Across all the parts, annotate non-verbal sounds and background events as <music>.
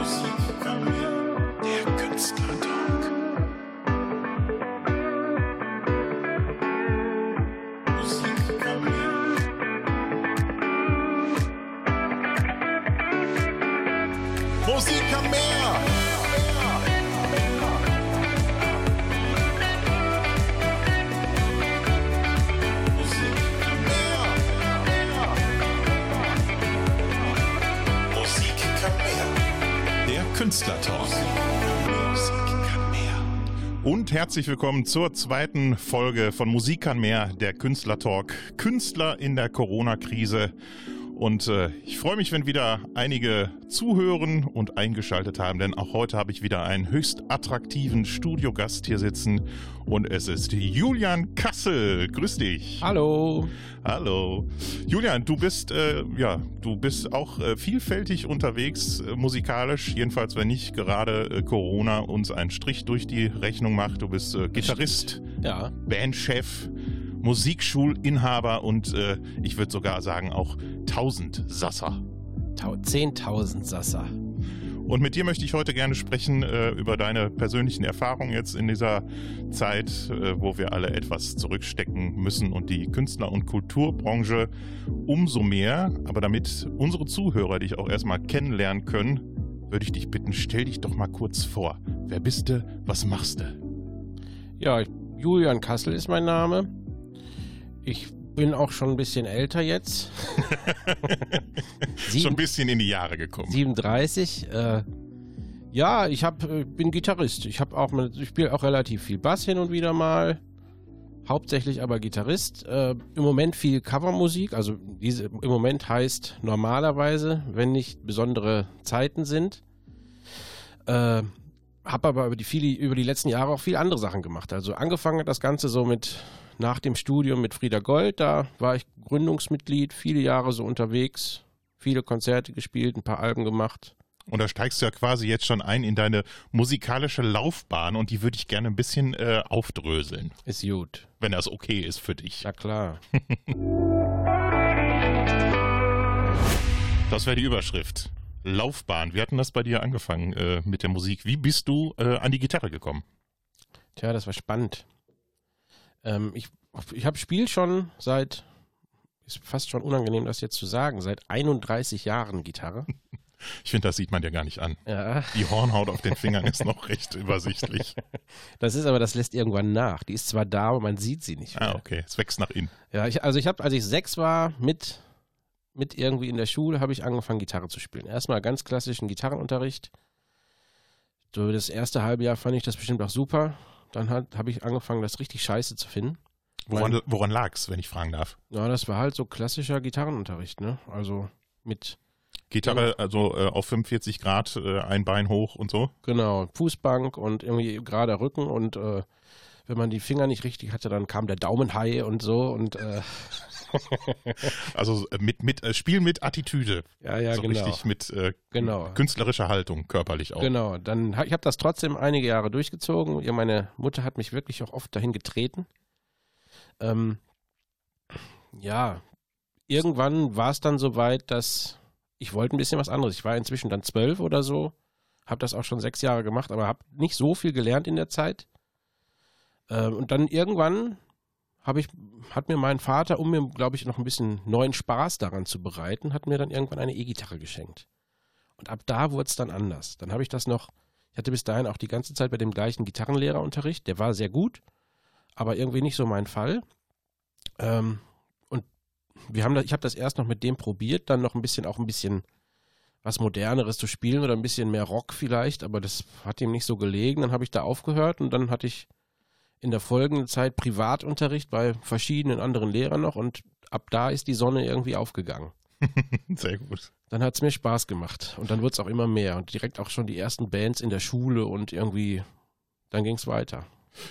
Der Und herzlich willkommen zur zweiten Folge von Musik kann mehr, der Künstlertalk. Künstler in der Corona-Krise. Und äh, ich freue mich, wenn wieder einige zuhören und eingeschaltet haben, denn auch heute habe ich wieder einen höchst attraktiven Studiogast hier sitzen und es ist Julian Kassel. Grüß dich. Hallo. Hallo. Julian, du bist äh, ja, du bist auch äh, vielfältig unterwegs äh, musikalisch, jedenfalls wenn nicht gerade äh, Corona uns einen Strich durch die Rechnung macht. Du bist äh, Gitarrist, Ja. Bandchef, Musikschulinhaber und äh, ich würde sogar sagen auch Tausendsasser. Tau 10.000 Sasser. Und mit dir möchte ich heute gerne sprechen äh, über deine persönlichen Erfahrungen jetzt in dieser Zeit, äh, wo wir alle etwas zurückstecken müssen und die Künstler- und Kulturbranche umso mehr. Aber damit unsere Zuhörer dich auch erstmal kennenlernen können, würde ich dich bitten, stell dich doch mal kurz vor. Wer bist du? Was machst du? Ja, Julian Kassel ist mein Name. Ich bin auch schon ein bisschen älter jetzt. <laughs> Schon ein bisschen in die Jahre gekommen. 37. Äh, ja, ich hab, äh, bin Gitarrist. Ich habe auch, mal- ich spiele auch relativ viel Bass hin und wieder mal. Hauptsächlich aber Gitarrist. Äh, Im Moment viel Covermusik. Also diese im Moment heißt normalerweise, wenn nicht besondere Zeiten sind. Äh, habe aber über die, viele, über die letzten Jahre auch viel andere Sachen gemacht. Also angefangen hat das Ganze so mit nach dem Studium mit Frieda Gold. Da war ich Gründungsmitglied, viele Jahre so unterwegs, viele Konzerte gespielt, ein paar Alben gemacht. Und da steigst du ja quasi jetzt schon ein in deine musikalische Laufbahn und die würde ich gerne ein bisschen äh, aufdröseln, Ist gut. wenn das okay ist für dich. Na klar. <laughs> Das wäre die Überschrift. Laufbahn. Wie hatten das bei dir angefangen äh, mit der Musik? Wie bist du äh, an die Gitarre gekommen? Tja, das war spannend. Ähm, ich ich habe Spiel schon seit, ist fast schon unangenehm, das jetzt zu sagen, seit 31 Jahren Gitarre. <laughs> Ich finde, das sieht man dir gar nicht an. Ja. Die Hornhaut auf den Fingern ist noch recht übersichtlich. <laughs> Das ist aber, das lässt irgendwann nach. Die ist zwar da, aber man sieht sie nicht. Ah, mehr. okay. Es wächst nach innen. Ja, ich, also ich habe, als ich sechs war, mit, mit irgendwie in der Schule, habe ich angefangen, Gitarre zu spielen. Erstmal ganz klassischen Gitarrenunterricht. So das erste halbe Jahr fand ich das bestimmt auch super. Dann halt, habe ich angefangen, das richtig scheiße zu finden. Woran, woran lag's, wenn ich fragen darf? Ja, das war halt so klassischer Gitarrenunterricht, ne? Also mit, Gitarre, also äh, auf 45 Grad, äh, ein Bein hoch und so. genau, Fußbank und irgendwie gerader Rücken und äh, wenn man die Finger nicht richtig hatte, dann kam der Daumenhai und so und äh, <laughs> Also äh, mit, mit äh, Spiel mit Attitüde. ja, ja, so genau. richtig mit äh, Genau. künstlerischer Haltung, körperlich auch. Genau, dann ich habe das trotzdem einige Jahre durchgezogen. Ja, meine Mutter hat mich wirklich auch oft dahin getreten. Ähm, ja, irgendwann war es dann soweit, dass ich wollte ein bisschen was anderes. Ich war inzwischen dann zwölf oder so, habe das auch schon sechs Jahre gemacht, aber habe nicht so viel gelernt in der Zeit. Ähm, und dann irgendwann habe ich, hat mir mein Vater, um mir, glaube ich, noch ein bisschen neuen Spaß daran zu bereiten, hat mir dann irgendwann eine E-Gitarre geschenkt. Und ab da wurde es dann anders. Dann habe ich das noch, ich hatte bis dahin auch die ganze Zeit bei dem gleichen Gitarrenlehrerunterricht, der war sehr gut, aber irgendwie nicht so mein Fall. Ähm, und wir haben das, ich habe das erst noch mit dem probiert, dann noch ein bisschen, auch ein bisschen was Moderneres zu spielen oder ein bisschen mehr Rock vielleicht, aber das hat ihm nicht so gelegen. Dann habe ich da aufgehört und dann hatte ich in der folgenden Zeit Privatunterricht bei verschiedenen anderen Lehrern noch und ab da ist die Sonne irgendwie aufgegangen. <laughs> Sehr gut. Dann hat es mir Spaß gemacht und dann wurde es auch immer mehr und direkt auch schon die ersten Bands in der Schule und irgendwie, dann ging es weiter.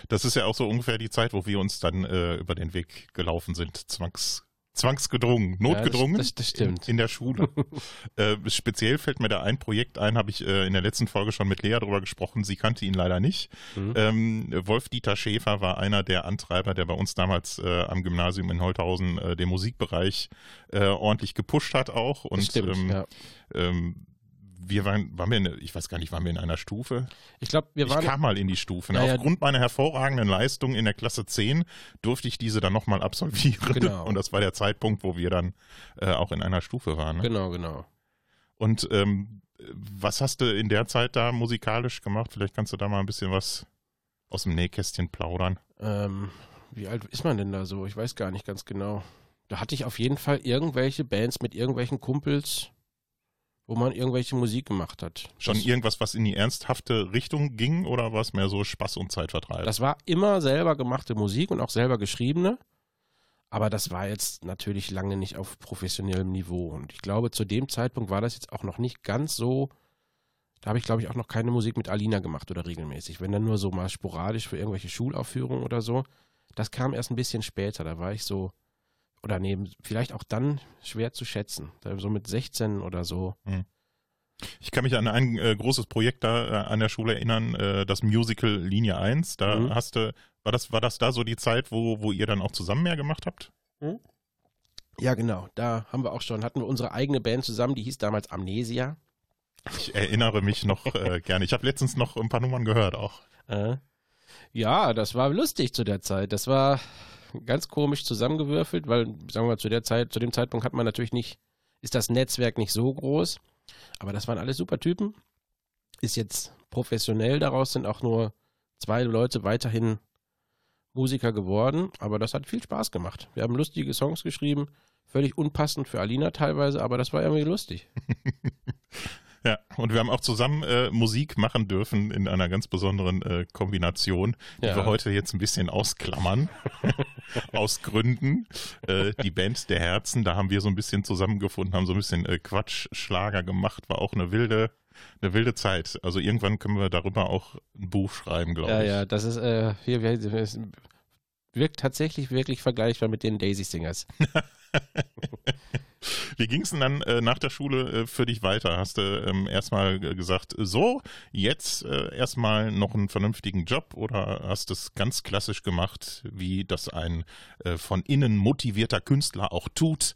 Das ist ja auch so ungefähr die Zeit, wo wir uns dann äh, über den Weg gelaufen sind. Zwangs, zwangsgedrungen, notgedrungen. das- das stimmt. In, in der Schule. <laughs> äh, speziell fällt mir da ein Projekt ein, habe ich äh, in der letzten Folge schon mit Lea drüber gesprochen. Sie kannte ihn leider nicht. Mhm. Ähm, Wolf-Dieter Schäfer war einer der Antreiber, der bei uns damals äh, am Gymnasium in Holthausen äh, den Musikbereich äh, ordentlich gepusht hat auch. Und Das stimmt, ähm, ja. ähm, wir waren, waren wir in, ich weiß gar nicht, waren wir in einer Stufe? Ich glaube, wir waren. Ich kam mal in die Stufe. Ne? Ja, ja. Aufgrund meiner hervorragenden Leistung in der Klasse 10 durfte ich diese dann nochmal absolvieren. Genau. Und das war der Zeitpunkt, wo wir dann äh, auch in einer Stufe waren. Ne? Genau, genau. Und ähm, was hast du in der Zeit da musikalisch gemacht? Vielleicht kannst du da mal ein bisschen was aus dem Nähkästchen plaudern. Ähm, wie alt ist man denn da so? Ich weiß gar nicht ganz genau. Da hatte ich auf jeden Fall irgendwelche Bands mit irgendwelchen Kumpels, wo man irgendwelche Musik gemacht hat. Schon das, irgendwas, was in die ernsthafte Richtung ging oder war es mehr so Spaß und Zeitvertreib? das war immer selber gemachte Musik und auch selber geschriebene. Aber das war jetzt natürlich lange nicht auf professionellem Niveau. Und ich glaube, zu dem Zeitpunkt war das jetzt auch noch nicht ganz so. Da habe ich, glaube ich, auch noch keine Musik mit Alina gemacht oder regelmäßig. Wenn dann nur so mal sporadisch für irgendwelche Schulaufführungen oder so. Das kam erst ein bisschen später. Da war ich so, oder nee, vielleicht auch dann schwer zu schätzen. So mit 16 oder so. Ich kann mich an ein äh, großes Projekt da äh, an der Schule erinnern, äh, das Musical Linie 1. Da Mhm. hast du, war das, war das da so die Zeit, wo, wo ihr dann auch zusammen mehr gemacht habt? Ja, genau. Da haben wir auch schon, hatten wir unsere eigene Band zusammen, die hieß damals Amnesia. Ich erinnere mich noch äh, <laughs> gerne. Ich habe letztens noch ein paar Nummern gehört auch. Äh, ja, das war lustig zu der Zeit. Das war ganz komisch zusammengewürfelt, weil, sagen wir mal, zu der Zeit, zu dem Zeitpunkt hat man natürlich nicht, ist das Netzwerk nicht so groß. Aber das waren alles super Typen. Ist jetzt professionell, daraus sind auch nur zwei Leute weiterhin Musiker geworden, aber das hat viel Spaß gemacht. Wir haben lustige Songs geschrieben, völlig unpassend für Alina teilweise, aber das war irgendwie lustig. <laughs> Ja, und wir haben auch zusammen äh, Musik machen dürfen in einer ganz besonderen äh, Kombination, die Ja. wir heute jetzt ein bisschen ausklammern. <laughs> aus Gründen. Äh, die Band der Herzen, da haben wir so ein bisschen zusammengefunden, haben so ein bisschen äh, Quatschschlager gemacht, war auch eine wilde, eine wilde Zeit. Also irgendwann können wir darüber auch ein Buch schreiben, glaube Ja, ich. ja, das ist, äh, hier, wir- wirkt tatsächlich wirklich vergleichbar mit den Daisy Singers. <laughs> Wie ging es denn dann äh, nach der Schule äh, für dich weiter? Hast du ähm, erstmal gesagt, so, jetzt äh, erstmal noch einen vernünftigen Job oder hast du es ganz klassisch gemacht, wie das ein äh, von innen motivierter Künstler auch tut?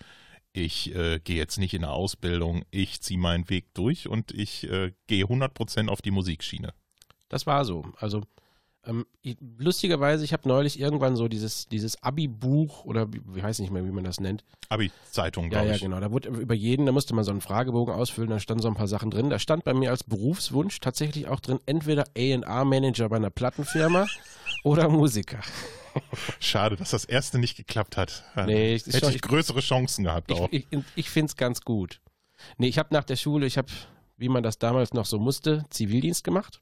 Ich äh, gehe jetzt nicht in eine Ausbildung, ich ziehe meinen Weg durch und ich äh, gehe 100% auf die Musikschiene. Das war so. Also ähm, ich, lustigerweise, ich habe neulich irgendwann so dieses, dieses Abi-Buch oder wie, heißt nicht mehr, wie man das nennt. Abi-Zeitung, Ja, glaube ja, ich. genau. Da wurde über jeden, da musste man so einen Fragebogen ausfüllen, da standen so ein paar Sachen drin. Da stand bei mir als Berufswunsch tatsächlich auch drin, entweder A&R-Manager bei einer Plattenfirma <laughs> oder Musiker. Schade, dass das erste nicht geklappt hat. Nee, ist Hätte schon- ich größere Chancen gehabt auch. Ich, ich, ich finde es ganz gut. Nee, ich habe nach der Schule, ich habe, wie man das damals noch so musste, Zivildienst gemacht.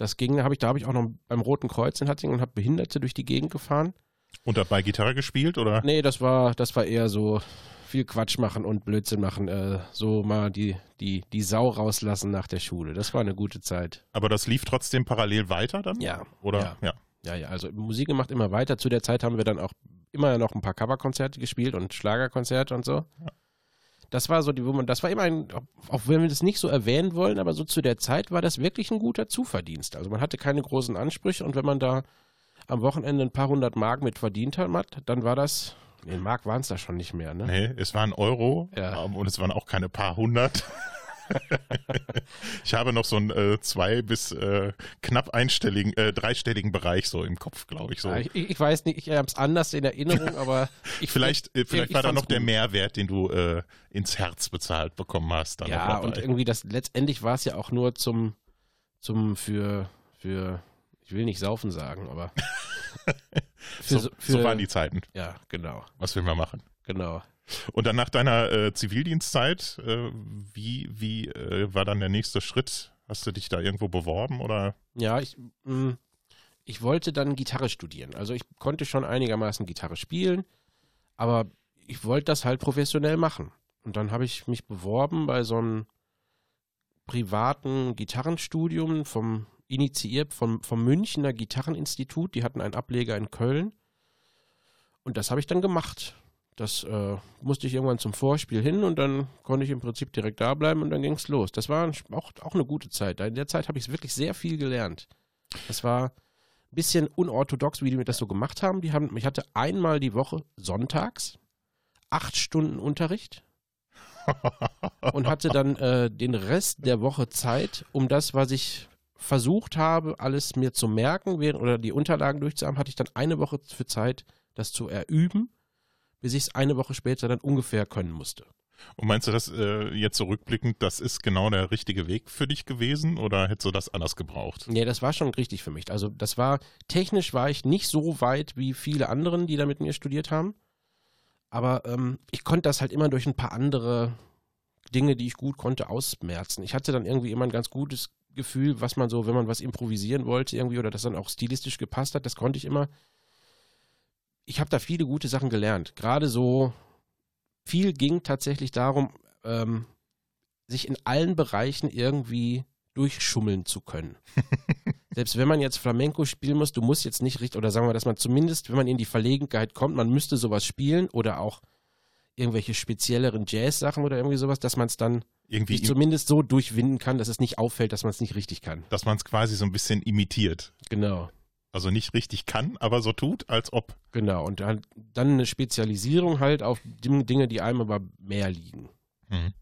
Das ging, habe ich, da habe ich auch noch beim Roten Kreuz in Hattingen und habe Behinderte durch die Gegend gefahren. Und dabei Gitarre gespielt oder? Nee, das war, das war eher so viel Quatsch machen und Blödsinn machen, äh, so mal die, die, die Sau rauslassen nach der Schule. Das war eine gute Zeit. Aber das lief trotzdem parallel weiter dann? Ja. Oder? Ja. ja. Ja, ja, also Musik gemacht immer weiter. Zu der Zeit haben wir dann auch immer noch ein paar Coverkonzerte gespielt und Schlagerkonzerte und so. Das war so die, wo man, das war immer ein, auch wenn wir das nicht so erwähnen wollen, aber so zu der Zeit war das wirklich ein guter Zuverdienst. Also man hatte keine großen Ansprüche und wenn man da am Wochenende ein paar hundert Mark mit verdient hat, dann war das, nee, Mark waren es da schon nicht mehr, ne? Nee, es waren Euro Ja. ähm, und es waren auch keine paar hundert. <laughs> <laughs> ich habe noch so einen äh, zwei bis äh, knapp einstelligen, äh, dreistelligen Bereich so im Kopf, glaube ich. So. Ja, ich, ich weiß nicht, ich habe es anders in Erinnerung, aber <laughs> ich vielleicht äh, vielleicht ich war da noch der gut. Mehrwert, den du äh, ins Herz bezahlt bekommen hast. Ja, und irgendwie das letztendlich war es ja auch nur zum, zum für, für, ich will nicht saufen sagen, aber <laughs> für, so, für so waren die Zeiten. ja, genau, Was will man machen? genau. Und dann nach deiner äh, Zivildienstzeit, äh, wie, wie äh, war dann der nächste Schritt? Hast du dich da irgendwo beworben oder? Ja, ich, mh, ich wollte dann Gitarre studieren. Also ich konnte schon einigermaßen Gitarre spielen, aber ich wollte das halt professionell machen. Und dann habe ich mich beworben bei so einem privaten Gitarrenstudium vom initiiert vom, vom Münchner Gitarreninstitut. Die hatten einen Ableger in Köln. Und das habe ich dann gemacht. Das äh, musste ich irgendwann zum Vorspiel hin und dann konnte ich im Prinzip direkt da bleiben und dann ging es los. Das war auch, auch eine gute Zeit. In der Zeit habe ich wirklich sehr viel gelernt. Das war ein bisschen unorthodox, wie die das so gemacht haben. Die haben, ich hatte einmal die Woche sonntags acht Stunden Unterricht. <laughs> und hatte dann äh, den Rest der Woche Zeit, um das, was ich versucht habe, alles mir zu merken während, oder die Unterlagen durchzuhaben, hatte ich dann eine Woche für Zeit, das zu erüben, bis ich es eine Woche später dann ungefähr können musste. Und meinst du das äh, jetzt zurückblickend, das ist genau der richtige Weg für dich gewesen oder hättest du das anders gebraucht? Nee, das war schon richtig für mich. Also das war, technisch war ich nicht so weit wie viele anderen, die da mit mir studiert haben. Aber ähm, ich konnte das halt immer durch ein paar andere Dinge, die ich gut konnte, ausmerzen. Ich hatte dann irgendwie immer ein ganz gutes Gefühl, was man so, wenn man was improvisieren wollte irgendwie oder das dann auch stilistisch gepasst hat, das konnte ich immer. Ich habe da viele gute Sachen gelernt. Gerade so viel ging tatsächlich darum, ähm, sich in allen Bereichen irgendwie durchschummeln zu können. <laughs> Selbst wenn man jetzt Flamenco spielen muss, du musst jetzt nicht richtig, oder sagen wir, dass man zumindest, wenn man in die Verlegenheit kommt, man müsste sowas spielen oder auch irgendwelche spezielleren Jazz-Sachen oder irgendwie sowas, dass man es dann Irgendwie, sich zumindest so durchwinden kann, dass es nicht auffällt, dass man es nicht richtig kann. dass man es quasi so ein bisschen imitiert. Genau. Also nicht richtig kann, aber so tut, als ob. Genau. Und dann, dann eine Spezialisierung halt auf Ding- Dinge, die einem aber mehr liegen. Mhm.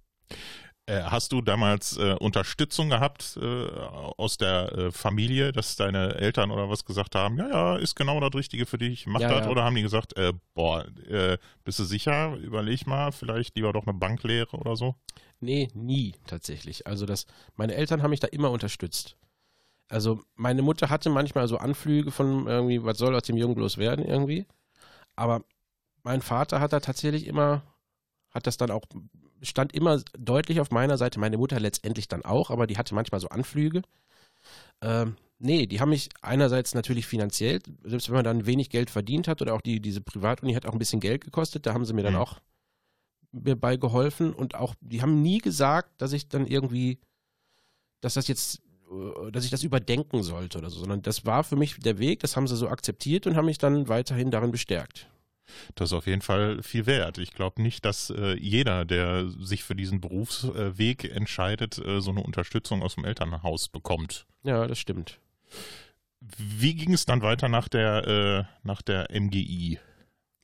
Äh, hast du damals äh, Unterstützung gehabt äh, aus der äh, Familie, dass deine Eltern oder was gesagt haben, ja, ja, ist genau das Richtige für dich, mach Ja, das? ja. Oder haben die gesagt, äh, boah, äh, bist du sicher, überleg mal, vielleicht lieber doch eine Banklehre oder so? Nee, nie tatsächlich. Also das, meine Eltern haben mich da immer unterstützt. Also meine Mutter hatte manchmal so Anflüge von irgendwie, was soll aus dem Jungen bloß werden irgendwie. Aber mein Vater hat da tatsächlich immer, hat das dann auch, stand immer deutlich auf meiner Seite. Meine Mutter letztendlich dann auch, aber die hatte manchmal so Anflüge. Ähm, nee, die haben mich einerseits natürlich finanziell, selbst wenn man dann wenig Geld verdient hat oder auch die, diese Privatuni hat auch ein bisschen Geld gekostet, da haben sie mir dann Mhm. auch mir bei geholfen und auch, die haben nie gesagt, dass ich dann irgendwie, dass das jetzt, dass ich das überdenken sollte oder so, sondern das war für mich der Weg, das haben sie so akzeptiert und haben mich dann weiterhin darin bestärkt. Das ist auf jeden Fall viel wert. Ich glaube nicht, dass äh, jeder, der sich für diesen Berufsweg entscheidet, äh, so eine Unterstützung aus dem Elternhaus bekommt. Ja, das stimmt. Wie ging es dann weiter nach der, äh, nach der MGI?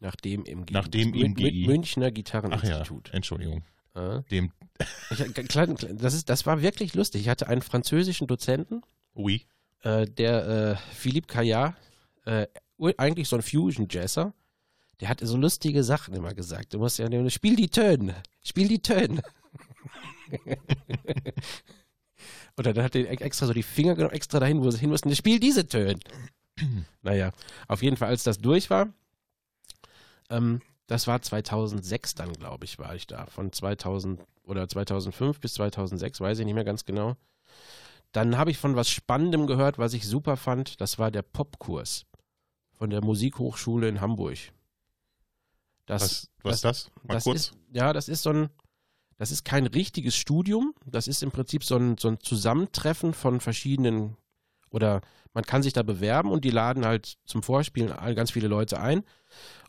Nach dem MGI. Nach dem MGI. Mün- Münchner Ach ja, Gitarreninstitut. Entschuldigung. Ja. Dem, Ich, klein, klein, das, ist, das war wirklich lustig. Ich hatte einen französischen Dozenten, oui. äh, der äh, Philippe Caillard, äh, eigentlich so ein Fusion-Jazzer, der hat so lustige Sachen immer gesagt. Du musst ja spiel die Töne, spiel die Töne. <laughs> Oder dann hat er extra so die Finger genommen, extra dahin, wo sie hin mussten, spiel diese Töne. <clears throat> naja, auf jeden Fall, als das durch war, ähm, das war 2006 dann, glaube ich, war ich da. Von 2000 oder 2005 bis 2006, weiß ich nicht mehr ganz genau. Dann habe ich von was Spannendem gehört, was ich super fand. Das war der Popkurs von der Musikhochschule in Hamburg. Das, Was, was ist das? Mal das kurz. Ist, ja, das ist so ein, das ist kein richtiges Studium. Das ist im Prinzip so ein, so ein Zusammentreffen von verschiedenen, oder man kann sich da bewerben und die laden halt zum Vorspielen ganz viele Leute ein.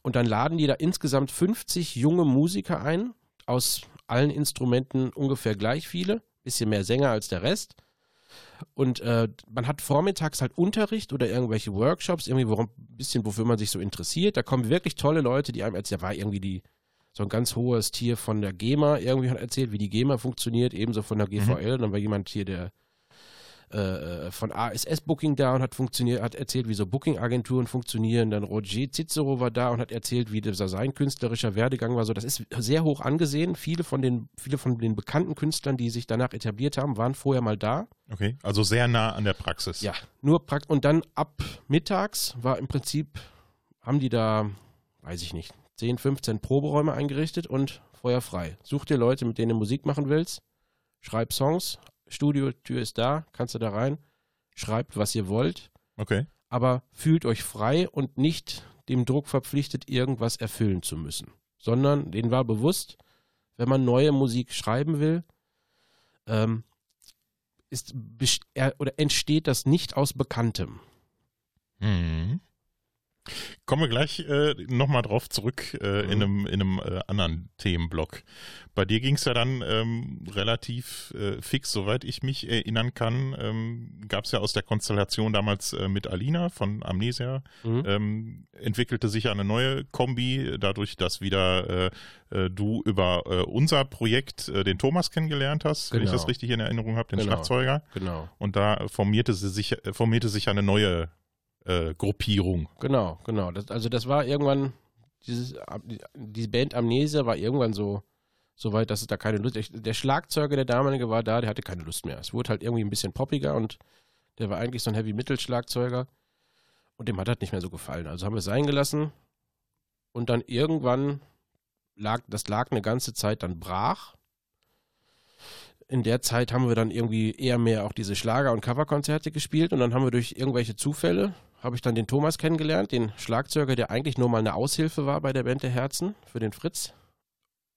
Und dann laden die da insgesamt 50 junge Musiker ein, aus allen Instrumenten ungefähr gleich viele, bisschen mehr Sänger als der Rest. Und äh, man hat vormittags halt Unterricht oder irgendwelche Workshops, irgendwie worum, ein bisschen, wofür man sich so interessiert. Da kommen wirklich tolle Leute, die einem erzählen, da war irgendwie die, so ein ganz hohes Tier von der GEMA irgendwie hat erzählt, wie die GEMA funktioniert, ebenso von der GVL. Und dann war jemand hier, der äh, von ASS Booking da und hat funktioniert, hat erzählt, wie so Booking-Agenturen funktionieren. Dann Roger Cicero war da und hat erzählt, wie dieser sein künstlerischer Werdegang war. So, das ist sehr hoch angesehen. Viele von den, viele von den bekannten Künstlern, die sich danach etabliert haben, waren vorher mal da. Okay, also sehr nah an der Praxis. Ja, nur prakt und dann ab mittags war im Prinzip, haben die da, weiß ich nicht, 10, 15 Proberäume eingerichtet und Feuer frei. Such dir Leute, mit denen du Musik machen willst, schreib Songs, Studiotür ist da, kannst du da rein, schreibt, was ihr wollt, Okay. aber fühlt euch frei und nicht dem Druck verpflichtet, irgendwas erfüllen zu müssen. Sondern denen war bewusst, wenn man neue Musik schreiben will, ähm, ist, er- oder entsteht das nicht aus Bekanntem. Mhm. Kommen wir gleich äh, nochmal drauf zurück äh, Mhm. in einem, in einem äh, anderen Themenblock. Bei dir ging es ja dann ähm, relativ äh, fix, soweit ich mich erinnern kann, ähm, gab es ja aus der Konstellation damals äh, mit Alina von Amnesia, Mhm. ähm, entwickelte sich ja eine neue Kombi, dadurch, dass wieder äh, äh, du über äh, unser Projekt äh, den Thomas kennengelernt hast, wenn ich Genau. das richtig in Erinnerung habe, den Genau. Schlagzeuger. Genau, Und da formierte, sie sich, äh, formierte sich eine neue äh, Gruppierung. genau, genau. Das, also das war irgendwann, dieses, die Band Amnesia war irgendwann so, so weit, dass es da keine Lust, der Schlagzeuger, der damalige war da, der hatte keine Lust mehr. Es wurde halt irgendwie ein bisschen poppiger und der war eigentlich so ein Heavy-Metal-Schlagzeuger und dem hat das nicht mehr so gefallen. Also haben wir es sein gelassen und dann irgendwann lag, das lag eine ganze Zeit dann brach. In der Zeit haben wir dann irgendwie eher mehr auch diese Schlager- und Coverkonzerte gespielt und dann haben wir durch irgendwelche Zufälle, habe ich dann den Thomas kennengelernt, den Schlagzeuger, der eigentlich nur mal eine Aushilfe war bei der Band der Herzen für den Fritz.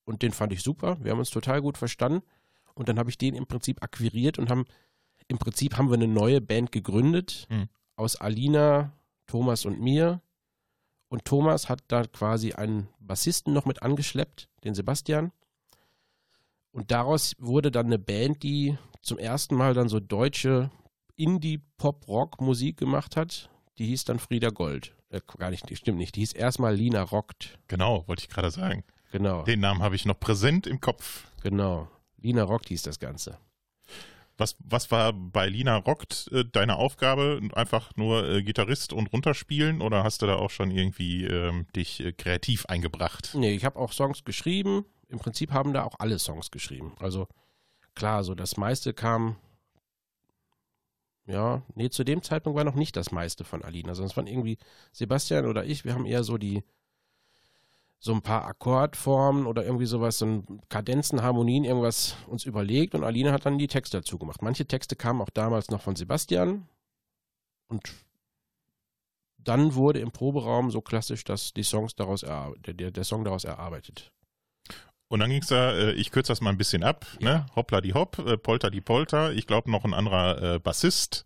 Und den fand ich super. Wir haben uns total gut verstanden. Und dann habe ich den im Prinzip akquiriert und haben, im Prinzip haben wir eine neue Band gegründet Hm. aus Alina, Thomas und mir. Und Thomas hat da quasi einen Bassisten noch mit angeschleppt, den Sebastian. Und daraus wurde dann eine Band, die zum ersten Mal dann so deutsche Indie-Pop-Rock-Musik gemacht hat. Die hieß dann Frieda Gold. Äh, gar nicht, die stimmt nicht. Die hieß erstmal Lina Rockt. Genau, wollte ich gerade sagen. Genau, Den Namen habe ich noch präsent im Kopf. genau. Lina Rockt hieß das Ganze. Was, was war bei Lina Rockt äh, deine Aufgabe? Einfach nur äh, Gitarrist und runterspielen oder hast du da auch schon irgendwie ähm, dich äh, kreativ eingebracht? Nee, ich habe auch Songs geschrieben. Im Prinzip haben da auch alle Songs geschrieben. Also klar, so das meiste kam. Ja, nee, zu dem Zeitpunkt war noch nicht das meiste von Alina, sondern es waren irgendwie Sebastian oder ich, wir haben eher so die, so ein paar Akkordformen oder irgendwie sowas, so ein Kadenzen, Harmonien, irgendwas uns überlegt und Alina hat dann die Texte dazu gemacht. Manche Texte kamen auch damals noch von Sebastian und dann wurde im Proberaum so klassisch, dass die Songs daraus der, der Song daraus erarbeitet. Und dann ging es da, äh, ich kürze das mal ein bisschen ab, ne? Hoppla die Hopp, äh, Polter die Polter. Ich glaube noch ein anderer äh, Bassist.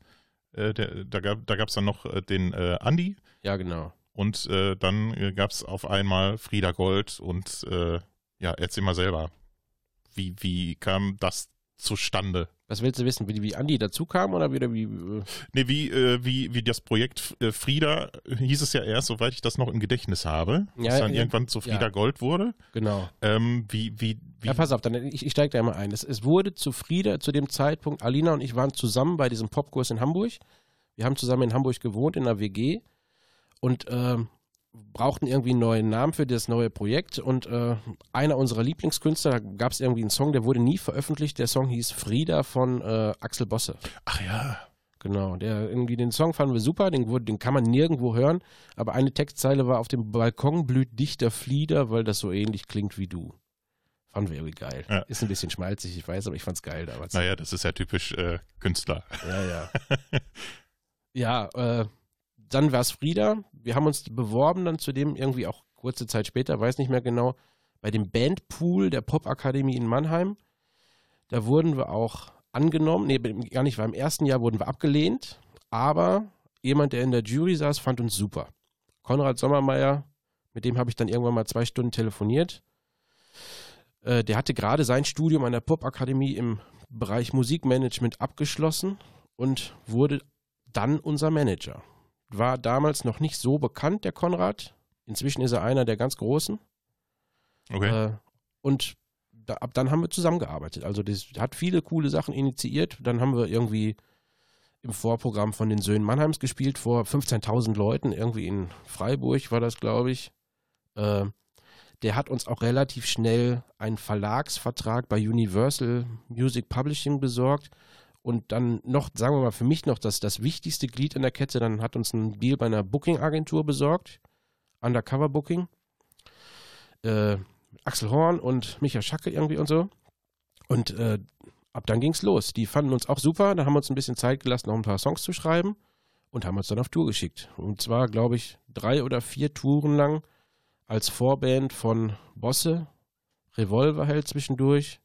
Äh, der, da gab da gab's dann noch äh, den äh, Andi. Ja, genau. Und äh, dann äh, gab es auf einmal Frieda Gold und äh, ja, erzähl mal selber. Wie, wie kam das zustande? Was willst du wissen, wie, wie Andi dazu kam oder wieder wie. äh, Nee, wie, äh, wie, wie das Projekt äh, Frieda hieß es ja erst, soweit ich das noch im Gedächtnis habe, Ja, dass dann ja, irgendwann zu Frieda ja. Gold wurde. Genau. Ähm, wie, wie, wie, Ja, pass auf, dann, ich, ich steige da mal ein. Es, es wurde zu Frieda zu dem Zeitpunkt, Alina und ich waren zusammen bei diesem Popkurs in Hamburg. Wir haben zusammen in Hamburg gewohnt, in einer WG und ähm, brauchten irgendwie einen neuen Namen für das neue Projekt. Und äh, einer unserer Lieblingskünstler, da gab es irgendwie einen Song, der wurde nie veröffentlicht. Der Song hieß Frieda von äh, Axel Bosse. ach ja, Genau, der irgendwie den Song fanden wir super, den, wurde, den kann man nirgendwo hören, aber eine Textzeile war auf dem Balkon blüht dichter Flieder, weil das so ähnlich klingt wie du. Fanden wir irgendwie geil. Ja. Ist ein bisschen schmalzig, ich weiß, aber ich fand's geil damals. naja, das ist ja typisch äh, Künstler. Ja, ja. <laughs> ja, äh, dann war's Frieda. Wir haben uns beworben dann zudem irgendwie auch kurze Zeit später, weiß nicht mehr genau, bei dem Bandpool der Popakademie in Mannheim. Da wurden wir auch angenommen, nee, gar nicht, war im ersten Jahr wurden wir abgelehnt, aber jemand, der in der Jury saß, fand uns super. Konrad Sommermeier, mit dem habe ich dann irgendwann mal zwei Stunden telefoniert. Äh, der hatte gerade sein Studium an der Popakademie im Bereich Musikmanagement abgeschlossen und wurde dann unser Manager. War damals noch nicht so bekannt, der Konrad. Inzwischen ist er einer der ganz Großen. Okay. Äh, und da, ab dann haben wir zusammengearbeitet. Also das hat viele coole Sachen initiiert. Dann haben wir irgendwie im Vorprogramm von den Söhnen Mannheims gespielt, vor 15.000 Leuten, irgendwie in Freiburg war das, glaube ich. Äh, der hat uns auch relativ schnell einen Verlagsvertrag bei Universal Music Publishing besorgt. Und dann noch, sagen wir mal, für mich noch das, das wichtigste Glied in der Kette, dann hat uns ein Deal bei einer Booking-Agentur besorgt, Undercover Booking. Äh, Axel Horn und Micha Schacke irgendwie und so. Und äh, ab dann ging's los. Die fanden uns auch super. Da haben wir uns ein bisschen Zeit gelassen, noch ein paar Songs zu schreiben und haben uns dann auf Tour geschickt. Und zwar, glaube ich, drei oder vier Touren lang als Vorband von Bosse. Revolver hält zwischendurch.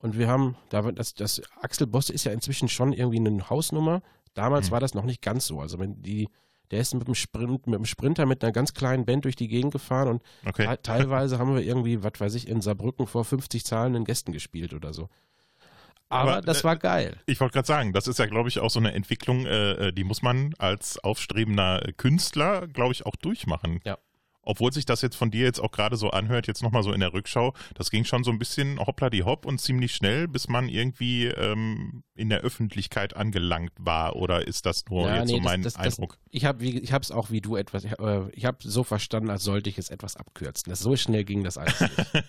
Und wir haben, da das, das Axel Bosse ist ja inzwischen schon irgendwie eine Hausnummer. Damals Mhm. war das noch nicht ganz so. Also wenn die, Der ist mit dem, Sprint, mit dem Sprinter mit einer ganz kleinen Band durch die Gegend gefahren und Okay. te- teilweise haben wir irgendwie, was weiß ich, in Saarbrücken vor 50 zahlenden Gästen gespielt oder so. Aber, Aber, das äh, war geil. Ich wollte gerade sagen, das ist ja, glaube ich, auch so eine Entwicklung, äh, äh, die muss man als aufstrebender Künstler, glaube ich, auch durchmachen. Ja. Obwohl sich das jetzt von dir jetzt auch gerade so anhört, jetzt nochmal so in der Rückschau, das ging schon so ein bisschen hoppla die hopp und ziemlich schnell, bis man irgendwie ähm, in der Öffentlichkeit angelangt war. Oder ist das nur Ja, jetzt nee, so das- mein das- das- Eindruck? Ich habe ich es auch wie du etwas, ich, äh, ich habe so verstanden, als sollte ich es etwas abkürzen. Das, so schnell ging das alles nicht. <laughs>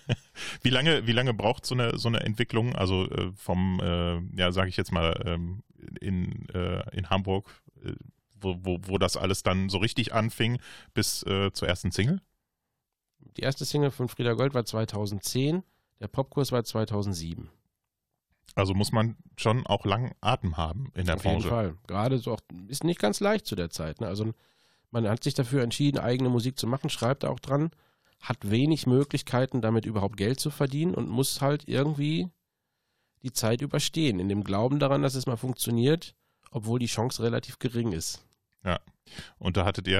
Wie lange, wie lange braucht so eine, so eine Entwicklung, also äh, vom, äh, ja, sage ich jetzt mal, ähm, in, äh, in Hamburg, äh, wo, wo, wo das alles dann so richtig anfing, bis äh, zur ersten Single? Die erste Single von Frieda Gold war 2010, der Popkurs war 2007. Also muss man schon auch langen Atem haben in der Auf jeden Branche. Fall. Gerade so auch, ist nicht ganz leicht zu der Zeit. Ne? Also man hat sich dafür entschieden, eigene Musik zu machen, schreibt auch dran, hat wenig Möglichkeiten, damit überhaupt Geld zu verdienen und muss halt irgendwie die Zeit überstehen, in dem Glauben daran, dass es mal funktioniert, obwohl die Chance relativ gering ist. Und da hattet ihr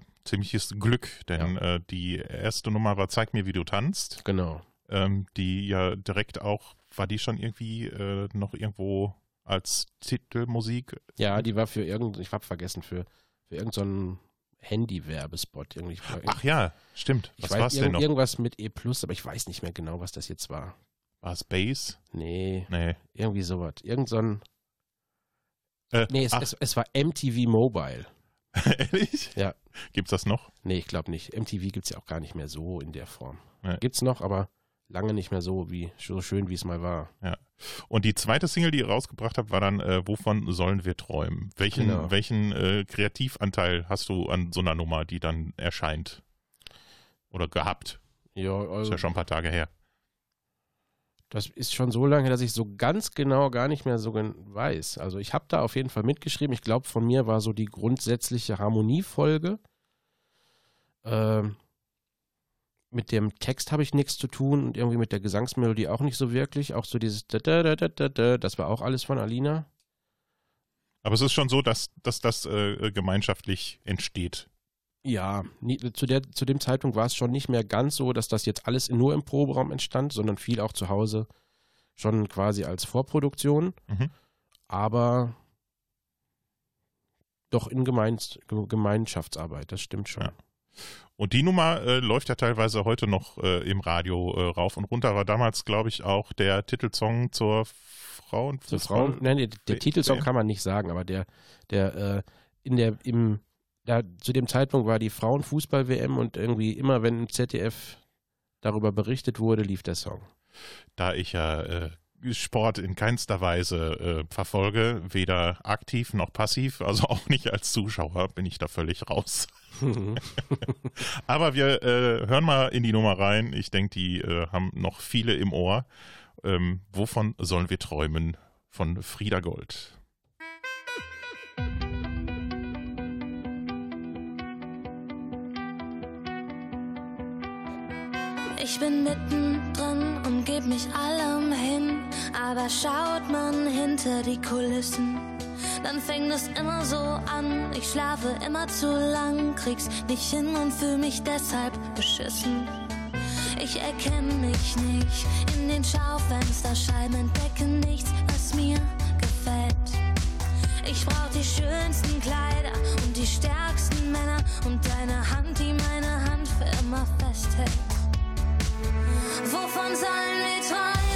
äh, ziemliches Glück, denn äh, die erste Nummer war Zeig mir, wie du tanzt, Genau. ähm, die ja direkt auch, war die schon irgendwie äh, noch irgendwo als Titelmusik? Ja, die war für irgendein, ich hab vergessen, für, für irgendeinen Handy-Werbespot. Irgendwie. Ach ja, stimmt. Was war es denn noch? irgendwas mit E+, aber ich weiß nicht mehr genau, was das jetzt war. War es Bass? Nee, Nee. irgendwie sowas. Irgend so ein, Äh, nee, es, es, es war MTV Mobile. <laughs> ehrlich? Ja. Gibt's das noch? Nee, ich glaube nicht. MTV gibt es ja auch gar nicht mehr so in der Form. Nee. Gibt's noch, aber lange nicht mehr so wie so schön, wie es mal war. Und die zweite Single, die ihr rausgebracht habt, war dann äh, Wovon sollen wir träumen? Welchen, Genau. welchen äh, Kreativanteil hast du an so einer Nummer, die dann erscheint? Oder gehabt? Ja, Ist also, ja schon ein paar Tage her. Das ist schon so lange, dass ich so ganz genau gar nicht mehr so weiß. Also ich habe da auf jeden Fall mitgeschrieben. Ich glaube, von mir war so die grundsätzliche Harmoniefolge. Ähm, mit dem Text habe ich nichts zu tun und irgendwie mit der Gesangsmelodie auch nicht so wirklich. Auch so dieses da da da, das war auch alles von Alina. Aber es ist schon so, dass, dass das äh, gemeinschaftlich entsteht. Ja, nie, zu, der, zu dem Zeitpunkt war es schon nicht mehr ganz so, dass das jetzt alles nur im Proberaum entstand, sondern viel auch zu Hause schon quasi als Vorproduktion, Mhm. aber doch in Gemeins, Ge- Gemeinschaftsarbeit, das stimmt schon. Ja. Und die Nummer äh, läuft ja teilweise heute noch äh, im Radio äh, rauf und runter. War damals, glaube ich, auch der Titelsong zur Frauen. Für Frauen, nein, der, der Titelsong kann man nicht sagen, aber der, der, äh, in der, im, da, zu dem Zeitpunkt war die Frauenfußball-WM und irgendwie immer, wenn im ZDF darüber berichtet wurde, lief der Song. Da ich ja äh, Sport in keinster Weise äh, verfolge, weder aktiv noch passiv, also <laughs> auch nicht als Zuschauer, bin ich da völlig raus. <laughs> Aber wir äh, hören mal in die Nummer rein. Ich denke, die äh, haben noch viele im Ohr. Ähm, wovon sollen wir träumen? Von Frieda Gold. Ich bin mittendrin und geb mich allem hin, aber schaut man hinter die Kulissen, dann fängt es immer so an. Ich schlafe immer zu lang, krieg's nicht hin und fühl mich deshalb beschissen. Ich erkenne mich nicht in den Schaufensterscheiben, entdecke nichts, was mir gefällt. Ich brauch die schönsten Kleider und die stärksten Männer und deine Hand, die meine Hand für immer festhält. Wovon sollen wir träumen?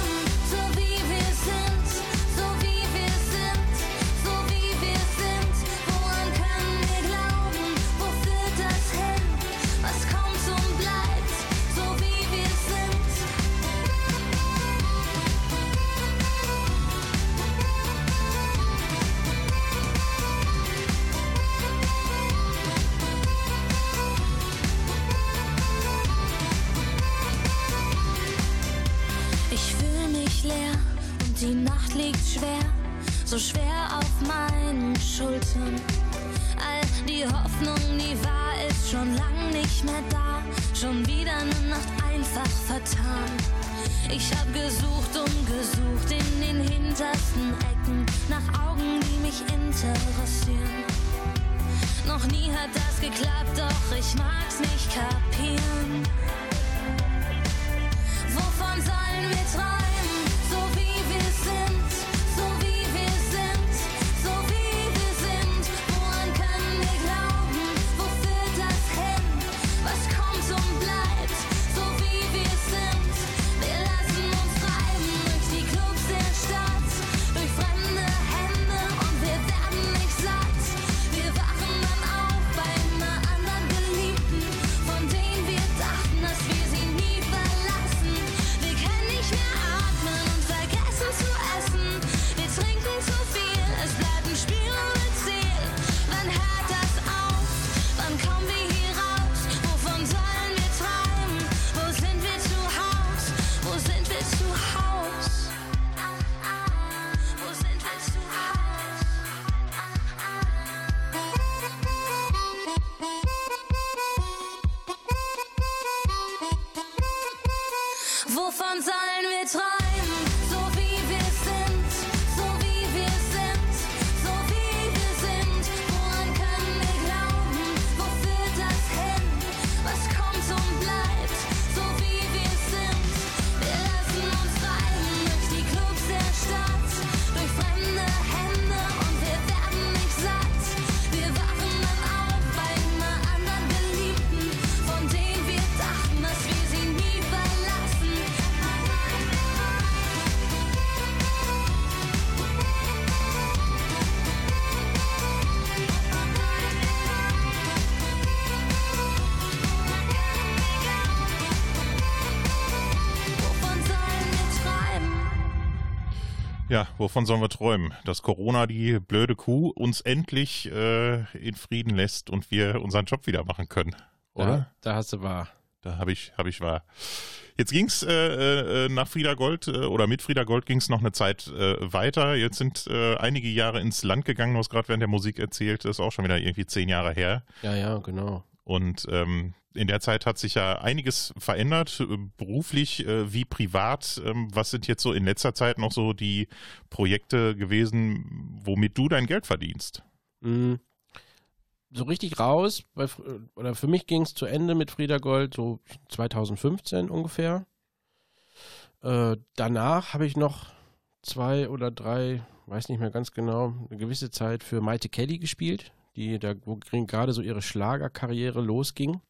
Mich leer und die Nacht liegt schwer, so schwer auf meinen Schultern. All die Hoffnung, die war, ist schon lang nicht mehr da. Schon wieder eine Nacht einfach vertan. Ich hab gesucht und gesucht in den hintersten Ecken nach Augen, die mich interessieren. Noch nie hat das geklappt, doch ich mag's nicht kapieren. Wovon sollen wir träumen, Ja, wovon sollen wir träumen? Dass Corona, die blöde Kuh, uns endlich äh, in Frieden lässt und wir unseren Job wieder machen können. Oder? Da, da hast du wahr. Da habe ich, habe ich wahr. Jetzt ging's äh, äh, nach Frieda Gold äh, oder mit Frieda Gold ging's noch eine Zeit äh, weiter. Jetzt sind äh, einige Jahre ins Land gegangen. Du hast gerade während der Musik erzählt, das ist auch schon wieder irgendwie zehn Jahre her. Ja, ja, genau. Und ähm, in der Zeit hat sich ja einiges verändert, äh, beruflich äh, wie privat. Ähm, was sind jetzt so in letzter Zeit noch so die Projekte gewesen, womit du dein Geld verdienst? Mm, So richtig raus, bei, Fr- oder für mich ging es zu Ende mit Frieda Gold so 2015 ungefähr. Äh, danach habe ich noch zwei oder drei, weiß nicht mehr ganz genau, eine gewisse Zeit für Maite Kelly gespielt, die da wo gerade so ihre Schlagerkarriere losging.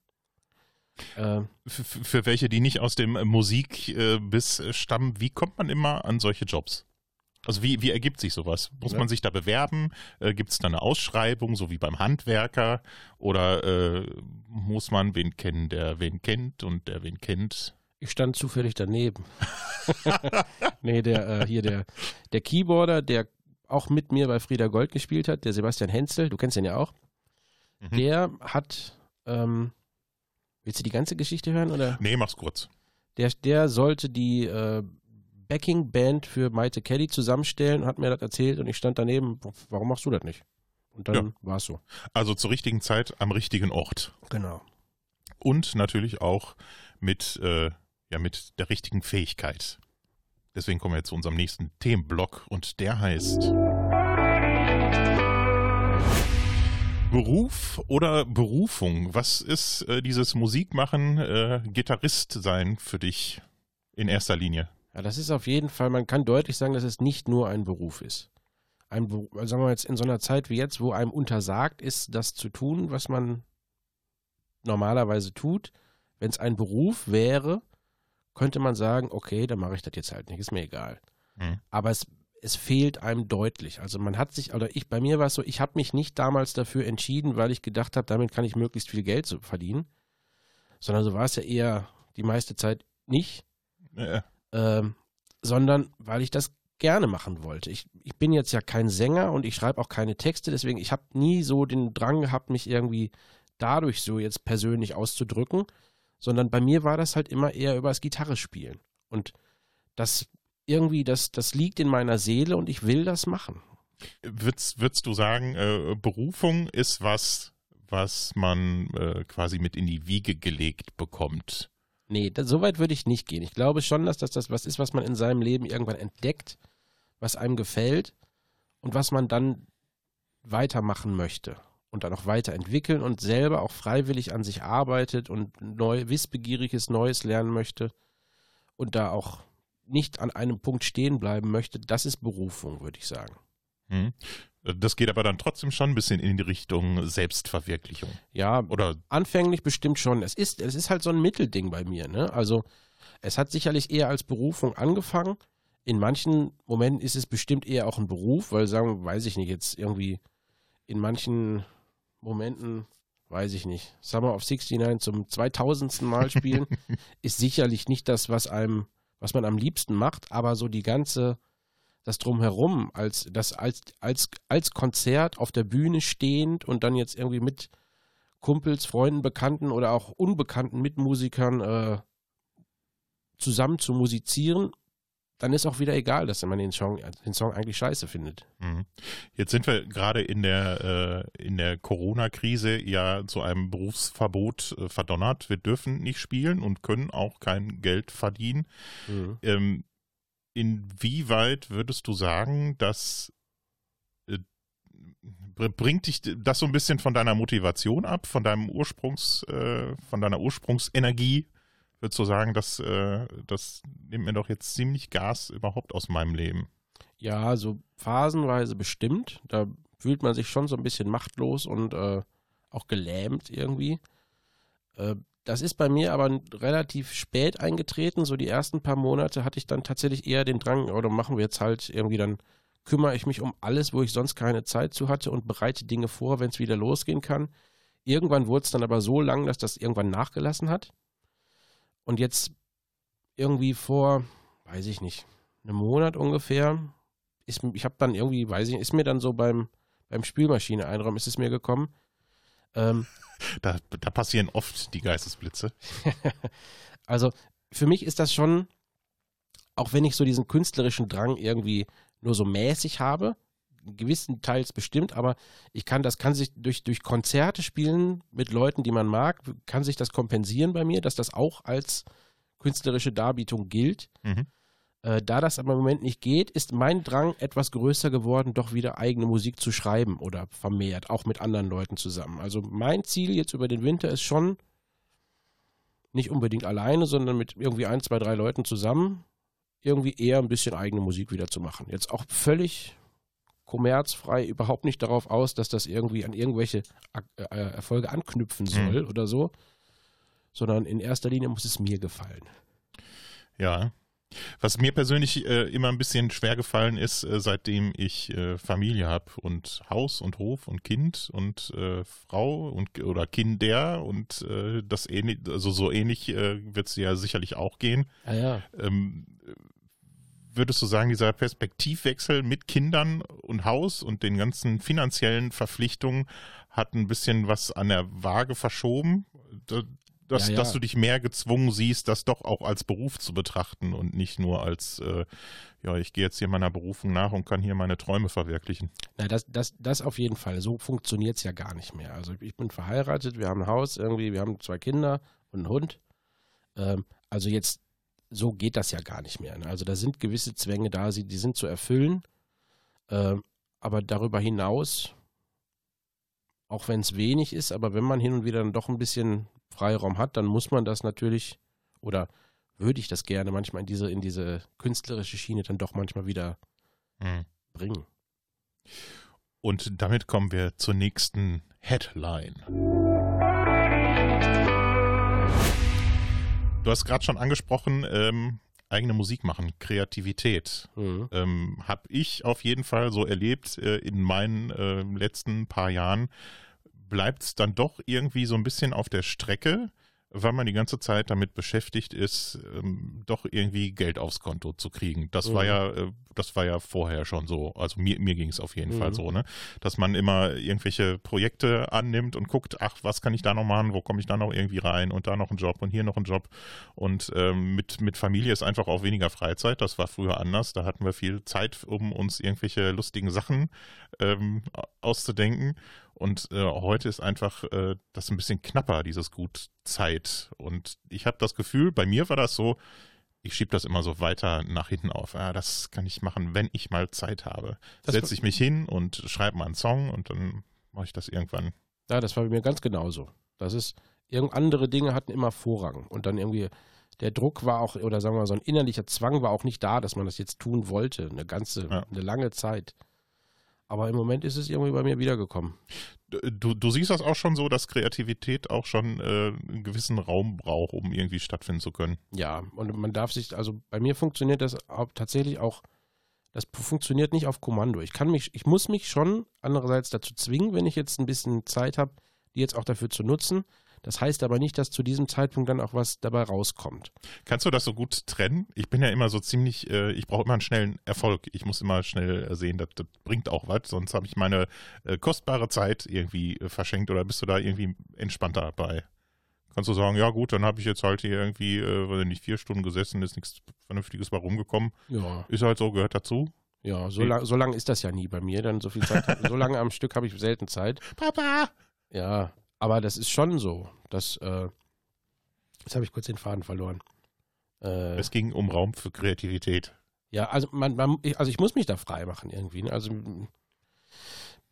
Äh, Für, für welche, die nicht aus dem Musikbiss äh, stammen, wie kommt man immer an solche Jobs? Also wie, wie ergibt sich sowas? Muss Ja. man sich da bewerben? Äh, Gibt es da eine Ausschreibung, so wie beim Handwerker? Oder äh, muss man wen kennen, der wen kennt und der wen kennt? Ich stand zufällig daneben. <laughs> nee, der äh, hier der der Keyboarder, der auch mit mir bei Frieda Gold gespielt hat, der Sebastian Henzel, du kennst ihn ja auch. Mhm. Der hat ähm, willst du die ganze Geschichte hören oder? Nee, mach's kurz. Der der sollte die äh, Backing Band für Maite Kelly zusammenstellen hat mir das erzählt und ich stand daneben, warum machst du das nicht? Und dann Ja. war es so. Also zur richtigen Zeit am richtigen Ort. Genau. Und natürlich auch mit, äh, ja, mit der richtigen Fähigkeit. Deswegen kommen wir jetzt zu unserem nächsten Themenblock und der heißt Beruf oder Berufung? Was ist äh, dieses Musikmachen, äh, Gitarrist sein für dich in erster Linie? Ja, das ist auf jeden Fall, man kann deutlich sagen, dass es nicht nur ein Beruf ist. Ein also sagen wir jetzt in so einer Zeit wie jetzt, wo einem untersagt ist, das zu tun, was man normalerweise tut. Wenn es ein Beruf wäre, könnte man sagen, okay, dann mache ich das jetzt halt nicht, ist mir egal. Hm. Aber es, es fehlt einem deutlich. Also man hat sich, oder ich, bei mir war es so, ich habe mich nicht damals dafür entschieden, weil ich gedacht habe, damit kann ich möglichst viel Geld verdienen. Sondern so war es ja eher die meiste Zeit nicht Äh, ähm, sondern weil ich das gerne machen wollte. Ich, ich bin jetzt ja kein Sänger und ich schreibe auch keine Texte, deswegen ich habe nie so den Drang gehabt, mich irgendwie dadurch so jetzt persönlich auszudrücken, sondern bei mir war das halt immer eher über das Gitarre spielen. Und das irgendwie, das, das liegt in meiner Seele und ich will das machen. würdest, würdest du sagen, äh, Berufung ist was, was man äh, quasi mit in die Wiege gelegt bekommt? Nee, da, so weit würde ich nicht gehen. Ich glaube schon, dass das, das was ist, was man in seinem Leben irgendwann entdeckt, was einem gefällt und was man dann weitermachen möchte. und dann auch weiterentwickeln und selber auch freiwillig an sich arbeitet und neu, wissbegieriges Neues lernen möchte und da auch nicht an einem Punkt stehen bleiben möchte, das ist Berufung, würde ich sagen. Hm. Das geht aber dann trotzdem schon ein bisschen in die Richtung Selbstverwirklichung. Ja, oder anfänglich bestimmt schon. Es ist, es ist halt so ein Mittelding bei mir. Ne? Also es hat sicherlich eher als Berufung angefangen. In manchen Momenten ist es bestimmt eher auch ein Beruf, weil sagen, weiß ich nicht, jetzt irgendwie in manchen Momenten, weiß ich nicht, Summer of 69 zum 2000. Mal spielen, <laughs> ist sicherlich nicht das, was einem, was man am liebsten macht, aber so die ganze, das drumherum, als, das als, als, als Konzert auf der Bühne stehend und dann jetzt irgendwie mit Kumpels, Freunden, Bekannten oder auch unbekannten Mitmusikern äh, zusammen zu musizieren dann ist auch wieder egal, dass man den Song, den Song eigentlich scheiße findet. Mhm. Jetzt sind wir gerade in der, äh, in der Corona-Krise ja zu einem Berufsverbot äh, verdonnert. Wir dürfen nicht spielen und können auch kein Geld verdienen. Mhm. Ähm, inwieweit würdest du sagen, dass äh, bringt dich das so ein bisschen von deiner Motivation ab, von deinem Ursprungs, äh, von deiner Ursprungsenergie? Würdest du sagen, das, äh, das nimmt mir doch jetzt ziemlich Gas überhaupt aus meinem Leben? Ja, so phasenweise bestimmt. Da fühlt man sich schon so ein bisschen machtlos und äh, auch gelähmt irgendwie. Äh, das ist bei mir aber relativ spät eingetreten. So die ersten paar Monate hatte ich dann tatsächlich eher den Drang, oder machen wir jetzt halt irgendwie dann kümmere ich mich um alles, wo ich sonst keine Zeit zu hatte und bereite Dinge vor, wenn es wieder losgehen kann. Irgendwann wurde es dann aber so lang, dass das irgendwann nachgelassen hat. Und jetzt irgendwie vor, weiß ich nicht, einem Monat ungefähr, ist, ich habe dann irgendwie, weiß ich nicht, ist mir dann so beim, beim Spülmaschine einräumen, ist es mir gekommen. Ähm, <laughs> da, da passieren oft die Geistesblitze. <laughs> also für mich ist das schon, auch wenn ich so diesen künstlerischen Drang irgendwie nur so mäßig habe, gewissen Teils bestimmt, aber ich kann, das kann sich durch, durch Konzerte spielen mit Leuten, die man mag, kann sich das kompensieren bei mir, dass das auch als künstlerische Darbietung gilt. Mhm. Äh, da das aber im Moment nicht geht, ist mein Drang etwas größer geworden, doch wieder eigene Musik zu schreiben oder vermehrt, auch mit anderen Leuten zusammen. Also mein Ziel jetzt über den Winter ist schon, nicht unbedingt alleine, sondern mit irgendwie ein, zwei, drei Leuten zusammen, irgendwie eher ein bisschen eigene Musik wieder zu machen. Jetzt auch völlig kommerzfrei überhaupt nicht darauf aus, dass das irgendwie an irgendwelche äh, Erfolge anknüpfen mhm. soll mhm. oder so, sondern in erster Linie muss es mir gefallen. Ja. Was mir persönlich äh, immer ein bisschen schwer gefallen ist, äh, seitdem ich äh, Familie habe und Haus und Hof und Kind und äh, Frau und oder Kinder und äh, das ähnlich, also so ähnlich wird es ja sicherlich auch gehen. Ah, ja. Ähm, würdest du sagen, dieser Perspektivwechsel mit Kindern und Haus und den ganzen finanziellen Verpflichtungen hat ein bisschen was an der Waage verschoben? Dass, ja, ja. dass du dich mehr gezwungen siehst, das doch auch als Beruf zu betrachten und nicht nur als, äh, ja, ich gehe jetzt hier meiner Berufung nach und kann hier meine Träume verwirklichen. Na, das, das, das auf jeden Fall. So funktioniert es ja gar nicht mehr. Also ich bin verheiratet, wir haben ein Haus irgendwie, wir haben zwei Kinder und einen Hund. Ähm, also jetzt so geht das ja gar nicht mehr. Ne? Also da sind gewisse Zwänge da, die sind zu erfüllen. Äh, aber darüber hinaus, auch wenn es wenig ist, aber wenn man hin und wieder dann doch ein bisschen Freiraum hat, dann muss man das natürlich, oder würde ich das gerne manchmal in diese, in diese künstlerische Schiene dann doch manchmal wieder mhm. bringen. Und damit kommen wir zur nächsten Headline. Du hast gerade schon angesprochen, ähm, eigene Musik machen, Kreativität. Mhm. Ähm, Habe ich auf jeden Fall so erlebt äh, in meinen äh, letzten paar Jahren. Bleibt es dann doch irgendwie so ein bisschen auf der Strecke, weil man die ganze Zeit damit beschäftigt ist, ähm, doch irgendwie Geld aufs Konto zu kriegen. Das mhm. war ja, äh, das war ja vorher schon so. Also mir, mir ging es auf jeden mhm. Fall so, ne? Dass man immer irgendwelche Projekte annimmt und guckt, ach, was kann ich da noch machen, wo komme ich da noch irgendwie rein und da noch ein Job und hier noch ein Job. Und ähm, mit, mit Familie ist einfach auch weniger Freizeit. Das war früher anders. Da hatten wir viel Zeit, um uns irgendwelche lustigen Sachen ähm, auszudenken. Und äh, heute ist einfach äh, das ein bisschen knapper, dieses Gut Zeit. Und ich habe das Gefühl, bei mir war das so, ich schiebe das immer so weiter nach hinten auf. Ja, das kann ich machen, wenn ich mal Zeit habe. Setze ich mich hin und schreibe mal einen Song und dann mache ich das irgendwann. Ja, das war bei mir ganz genauso. Das ist, irgend andere Dinge hatten immer Vorrang. Und dann irgendwie, der Druck war auch, oder sagen wir mal, so ein innerlicher Zwang war auch nicht da, dass man das jetzt tun wollte, eine ganze, Ja. eine lange Zeit. Aber im Moment ist es irgendwie bei mir wiedergekommen. Du, du siehst das auch schon so, dass Kreativität auch schon äh, einen gewissen Raum braucht, um irgendwie stattfinden zu können. Ja, und man darf sich, also bei mir funktioniert das auch tatsächlich auch, das funktioniert nicht auf Kommando. Ich kann mich, ich muss mich schon andererseits dazu zwingen, wenn ich jetzt ein bisschen Zeit habe, die jetzt auch dafür zu nutzen. Das heißt aber nicht, dass zu diesem Zeitpunkt dann auch was dabei rauskommt. Kannst du das so gut trennen? Ich bin ja immer so ziemlich, äh, ich brauche immer einen schnellen Erfolg. Ich muss immer schnell äh, sehen, das, das bringt auch was, sonst habe ich meine äh, kostbare Zeit irgendwie äh, verschenkt oder bist du da irgendwie entspannter dabei? Kannst du sagen, ja gut, dann habe ich jetzt halt hier irgendwie, äh, weiß ich nicht, vier Stunden gesessen, ist nichts Vernünftiges bei rumgekommen. Ja, Ist halt so, gehört dazu. ja, so, lang, so lang ist das ja nie bei mir. Dann so viel Zeit, so lange am Stück habe ich selten Zeit. <laughs> Papa! Ja, aber das ist schon so. dass, äh, jetzt habe ich kurz den Faden verloren. Äh, Es ging um Raum für Kreativität. Ja, also man, man, ich- also ich muss mich da frei machen irgendwie. Ne? Also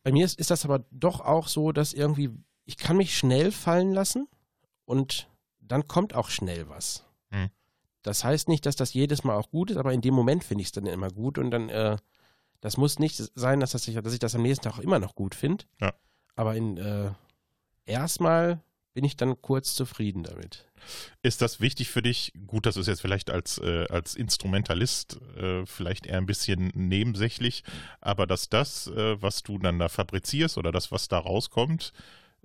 bei mir ist, ist das aber doch auch so, dass irgendwie, ich kann mich schnell fallen lassen und dann kommt auch schnell was. Hm. Das heißt nicht, dass das jedes Mal auch gut ist, aber in dem Moment finde ich es dann immer gut und dann, äh, das muss nicht sein, dass, das ich, dass ich das am nächsten Tag auch immer noch gut finde. Ja. Aber in, äh, erstmal bin ich dann kurz zufrieden damit. Ist das wichtig für dich? Gut, das ist jetzt vielleicht als, äh, als Instrumentalist äh, vielleicht eher ein bisschen nebensächlich, aber dass das, äh, was du dann da fabrizierst oder das, was da rauskommt,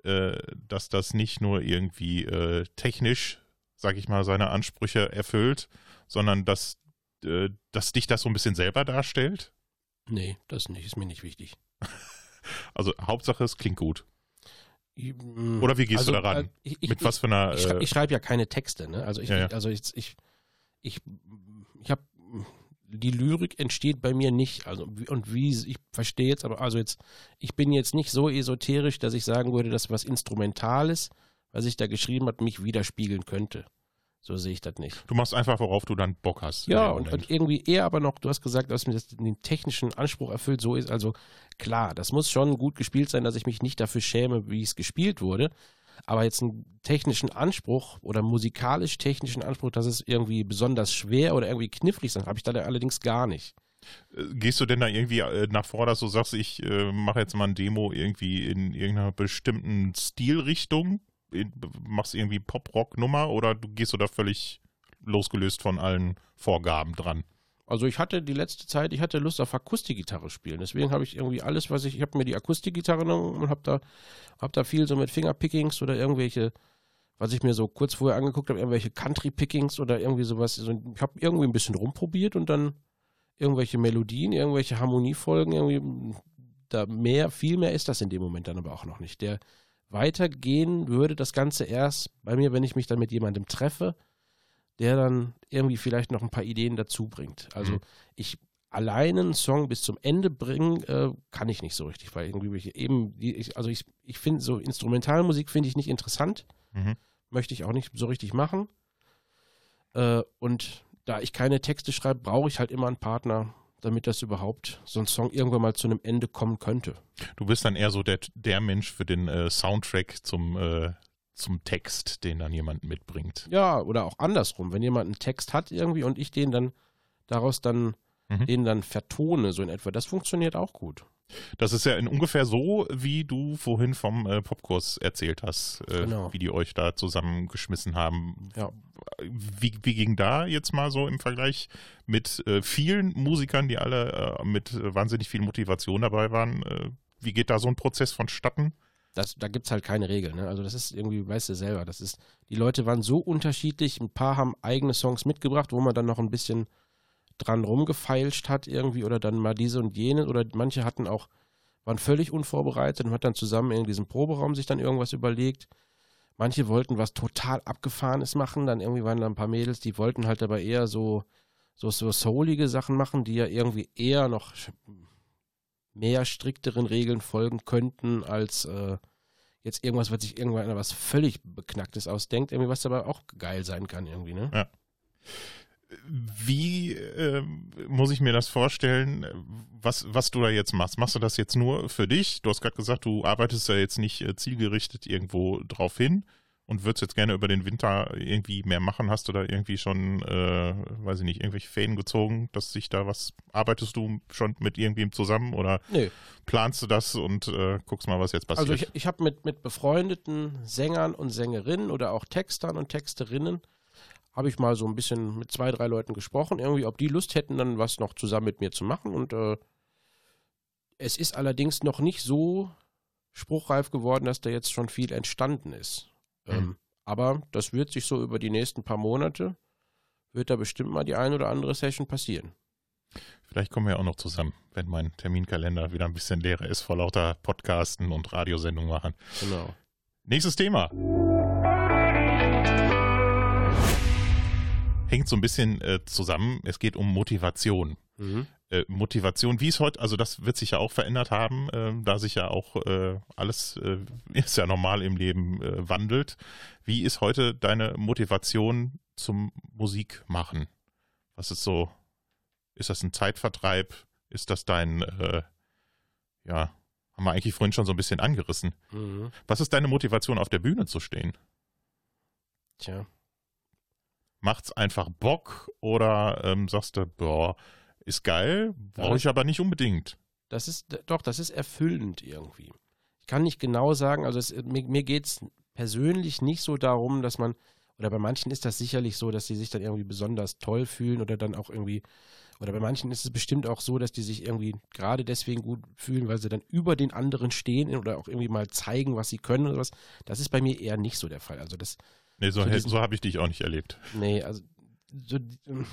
äh, dass das nicht nur irgendwie äh, technisch, sag ich mal, seine Ansprüche erfüllt, sondern dass, äh, dass dich das so ein bisschen selber darstellt? Nee, das nicht, ist mir nicht wichtig. <laughs> Also Hauptsache, es klingt gut. Oder wie gehst du also, daran? äh, Ich, ich, Mit was für einer... Ich, Äh, ich schreibe ja keine Texte, ne? Also ich, Ja, ja. also ich, ich, ich, ich habe die Lyrik entsteht bei mir nicht. Also und wie ich verstehe jetzt, aber also jetzt, ich bin jetzt nicht so esoterisch, dass ich sagen würde, dass was Instrumentales, was ich da geschrieben habe, mich widerspiegeln könnte. So sehe ich das nicht. du machst einfach, worauf du dann Bock hast. Ja, und, und irgendwie eher aber noch, du hast gesagt, dass mir das den technischen Anspruch erfüllt, so ist also klar, das muss schon gut gespielt sein, dass ich mich nicht dafür schäme, wie es gespielt wurde. Aber jetzt einen technischen Anspruch oder musikalisch-technischen Anspruch, dass es irgendwie besonders schwer oder irgendwie knifflig sein, habe ich da allerdings gar nicht. Äh, Gehst du denn da irgendwie äh, nach vor, dass du sagst, ich äh, mache jetzt mal ein Demo irgendwie in irgendeiner bestimmten Stilrichtung? Machst irgendwie Pop-Rock-Nummer oder du gehst du da völlig losgelöst von allen Vorgaben dran? Also ich hatte die letzte Zeit, ich hatte Lust auf Akustikgitarre spielen. Deswegen habe ich irgendwie alles, was ich, ich habe mir die Akustikgitarre genommen und habe da, hab da viel so mit Fingerpickings oder irgendwelche, was ich mir so kurz vorher angeguckt habe, irgendwelche Country-Pickings oder irgendwie sowas. So, ich habe irgendwie ein bisschen rumprobiert und dann irgendwelche Melodien, irgendwelche Harmoniefolgen, irgendwie da mehr, viel mehr ist das in dem Moment dann aber auch noch nicht. Der weitergehen würde das Ganze erst bei mir, wenn ich mich dann mit jemandem treffe, der dann irgendwie vielleicht noch ein paar Ideen dazu bringt. Also Mhm. ich alleine einen Song bis zum Ende bringen, äh, kann ich nicht so richtig, weil irgendwie ich eben, die, ich, also ich, ich finde so Instrumentalmusik finde ich nicht interessant, Mhm. möchte ich auch nicht so richtig machen. Äh, und da ich keine Texte schreibe, brauche ich halt immer einen Partner, damit das überhaupt so ein Song irgendwann mal zu einem Ende kommen könnte. Du bist dann eher so der, der Mensch für den äh, Soundtrack zum, äh, zum Text, den dann jemand mitbringt. Ja, oder auch andersrum, wenn jemand einen Text hat irgendwie und ich den dann daraus dann Mhm. den dann vertone, so in etwa, das funktioniert auch gut. Das ist ja in ungefähr so, wie du vorhin vom äh, Popkurs erzählt hast, äh, Genau. wie die euch da zusammengeschmissen haben. Ja. Wie, wie ging da jetzt mal so im Vergleich mit äh, vielen Musikern, die alle äh, mit wahnsinnig viel Motivation dabei waren? Äh, wie geht da so ein Prozess vonstatten? Das, da gibt es halt keine Regeln. Ne? Also das ist irgendwie, weißt du selber, das ist, die Leute waren so unterschiedlich, ein paar haben eigene Songs mitgebracht, wo man dann noch ein bisschen dran rumgefeilscht hat irgendwie oder dann mal diese und jene oder manche hatten auch, waren völlig unvorbereitet und hat dann zusammen in diesem Proberaum sich dann irgendwas überlegt. Manche wollten was total Abgefahrenes machen, dann irgendwie waren da ein paar Mädels, die wollten halt aber eher so, so, so soulige Sachen machen, die ja irgendwie eher noch mehr strikteren Regeln folgen könnten als äh, jetzt irgendwas, was sich irgendwann was völlig Beknacktes ausdenkt, irgendwie was aber auch geil sein kann irgendwie, ne? Wie äh, muss ich mir das vorstellen, was, was du da jetzt machst? Machst du das jetzt nur für dich? Du hast gerade gesagt, du arbeitest ja jetzt nicht äh, zielgerichtet irgendwo drauf hin und würdest jetzt gerne über den Winter irgendwie mehr machen. Hast du da irgendwie schon, äh, weiß ich nicht, irgendwelche Fäden gezogen, dass sich da was, arbeitest du schon mit irgendwem zusammen oder Nee. planst du das und äh, guckst mal, was jetzt passiert? Also ich, ich habe mit, mit befreundeten Sängern und Sängerinnen oder auch Textern und Texterinnen habe ich mal so ein bisschen mit zwei, drei Leuten gesprochen, irgendwie, ob die Lust hätten, dann was noch zusammen mit mir zu machen. Und äh, es ist allerdings noch nicht so spruchreif geworden, dass da jetzt schon viel entstanden ist. Mhm. Ähm, aber das wird sich so über die nächsten paar Monate, wird da bestimmt mal die ein oder andere Session passieren. Vielleicht kommen wir auch noch zusammen, wenn mein Terminkalender wieder ein bisschen leerer ist vor lauter Podcasten und Radiosendungen machen. Genau. Nächstes Thema. Hängt so ein bisschen äh, zusammen. Es geht um Motivation. Mhm. Äh, Motivation, wie es heute, also das wird sich ja auch verändert haben, äh, da sich ja auch äh, alles, äh, <laughs> ist ja normal im Leben, äh, wandelt. Wie ist heute deine Motivation zum Musikmachen? Was ist so, ist das ein Zeitvertreib? Ist das dein, ja, haben wir eigentlich vorhin schon so ein bisschen angerissen. Mhm. Was ist deine Motivation, auf der Bühne zu stehen? Tja. Macht's einfach Bock oder ähm, sagst du, boah, ist geil, brauche ich aber nicht unbedingt. Das ist, doch, das ist erfüllend irgendwie. Ich kann nicht genau sagen, also es, mir, mir geht es persönlich nicht so darum, dass man, oder bei manchen ist das sicherlich so, dass sie sich dann irgendwie besonders toll fühlen oder dann auch irgendwie, oder bei manchen ist es bestimmt auch so, dass die sich irgendwie gerade deswegen gut fühlen, weil sie dann über den anderen stehen oder auch irgendwie mal zeigen, was sie können oder was. Das ist bei mir eher nicht so der Fall. Also das, Nee, so, So habe ich dich auch nicht erlebt. nee, also so, ähm,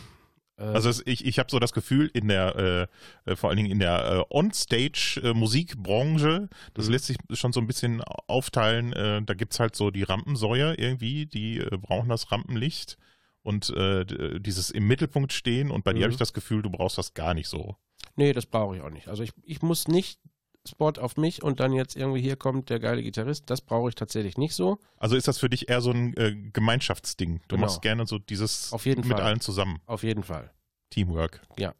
äh, Also es, ich, ich habe so das Gefühl, in der, äh, äh, vor allen Dingen in der äh, On-Stage-Musikbranche, das Mhm. lässt sich schon so ein bisschen aufteilen, äh, da gibt's halt so die Rampensäue irgendwie, die äh, brauchen das Rampenlicht und äh, dieses im Mittelpunkt stehen und bei dir Mhm. habe ich das Gefühl, du brauchst das gar nicht so. Nee, das brauche ich auch nicht. Also ich, ich muss nicht Spot auf mich und dann jetzt irgendwie hier kommt der geile Gitarrist. Das brauche ich tatsächlich nicht so. Also ist das für dich eher so ein äh, Gemeinschaftsding? Du Genau. machst gerne so dieses Auf jeden mit Fall. allen zusammen. Auf jeden Fall. Teamwork. Ja.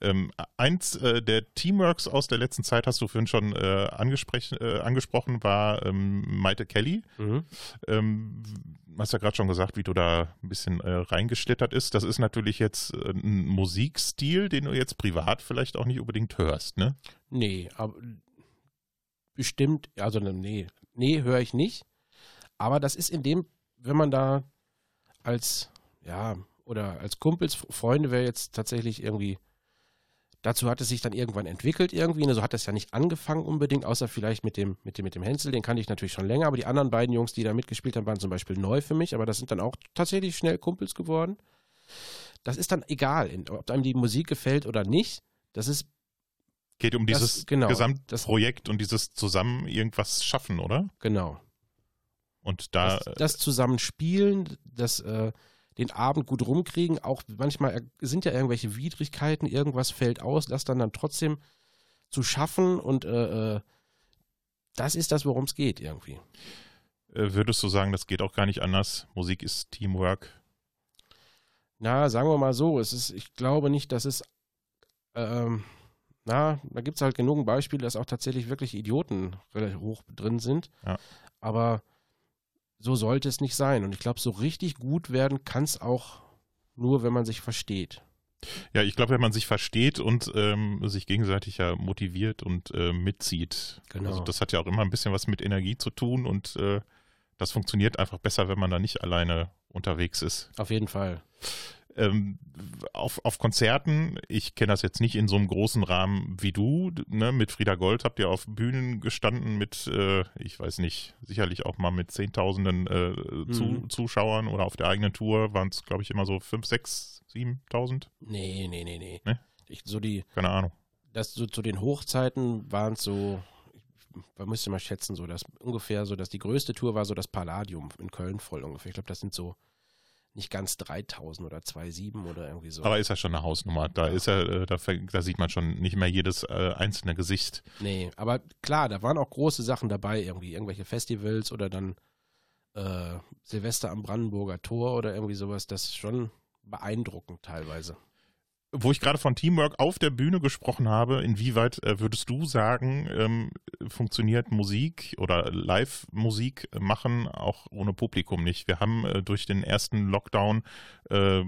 Ähm, eins äh, der Teamworks aus der letzten Zeit, hast du vorhin schon äh, angesprochen, äh, angesprochen, war ähm, Maite Kelly. Mhm. Ähm, hast ja gerade schon gesagt, wie du da ein bisschen äh, reingeschlittert ist. Das ist natürlich jetzt äh, ein Musikstil, den du jetzt privat vielleicht auch nicht unbedingt hörst, ne? Nee, aber bestimmt, also ne, nee, nee, höre ich nicht. Aber das ist in dem, wenn man da als, ja, oder als Kumpels, Freunde wäre jetzt tatsächlich irgendwie, dazu hat es sich dann irgendwann entwickelt irgendwie, ne, so hat das ja nicht angefangen unbedingt, außer vielleicht mit dem, mit dem, mit dem Hänsel, den kannte ich natürlich schon länger, aber die anderen beiden Jungs, die da mitgespielt haben, waren zum Beispiel neu für mich, aber das sind dann auch tatsächlich schnell Kumpels geworden. Das ist dann egal, ob einem die Musik gefällt oder nicht. Das ist Geht um Das- dieses genau, Gesamtprojekt und dieses zusammen irgendwas schaffen, oder? genau. Und da das, das Zusammenspielen, das äh, den Abend gut rumkriegen, auch manchmal sind ja irgendwelche Widrigkeiten, irgendwas fällt aus, das dann dann trotzdem zu schaffen und äh, äh, das ist das, worum es geht irgendwie. äh, würdest du sagen, das geht auch gar nicht anders. Musik ist Teamwork. Na, sagen wir mal so, es ist, ich glaube nicht, dass es, ähm, na, da gibt es halt genug Beispiele, dass auch tatsächlich wirklich Idioten relativ hoch drin sind. Ja. Aber so sollte es nicht sein. Und ich glaube, so richtig gut werden kann es auch nur, wenn man sich versteht. Ja, ich glaube, wenn man sich versteht und ähm, sich gegenseitig ja motiviert und äh, mitzieht. Genau. Also das hat ja auch immer ein bisschen was mit Energie zu tun und äh, das funktioniert einfach besser, wenn man da nicht alleine unterwegs ist. Auf jeden Fall. Ähm, auf, auf Konzerten, ich kenne das jetzt nicht in so einem großen Rahmen wie du, ne? mit Frieda Gold habt ihr auf Bühnen gestanden mit, äh, ich weiß nicht, sicherlich auch mal mit Zehntausenden äh, zu, Mhm. Zuschauern oder auf der eigenen Tour waren es, glaube ich, immer so fünf, sechs, siebentausend, Nee, nee, nee, nee. Ne? Ich, so die, keine Ahnung. das so zu den Hochzeiten waren es so, man müsste mal schätzen, so dass ungefähr so, dass die größte Tour war so das Palladium in Köln voll ungefähr. Ich glaube, das sind so nicht ganz 3000 oder 2,7 oder irgendwie so. Aber ist ja schon eine Hausnummer. Da ist ja, äh, da, da sieht man schon nicht mehr jedes äh, einzelne Gesicht. nee, aber klar, da waren auch große Sachen dabei, irgendwie irgendwelche Festivals oder dann äh, Silvester am Brandenburger Tor oder irgendwie sowas. Das schon beeindruckend teilweise. Wo ich gerade von Teamwork auf der Bühne gesprochen habe, inwieweit äh, würdest du sagen, ähm, funktioniert Musik oder Live-Musik machen auch ohne Publikum nicht? Wir haben äh, durch den ersten Lockdown äh,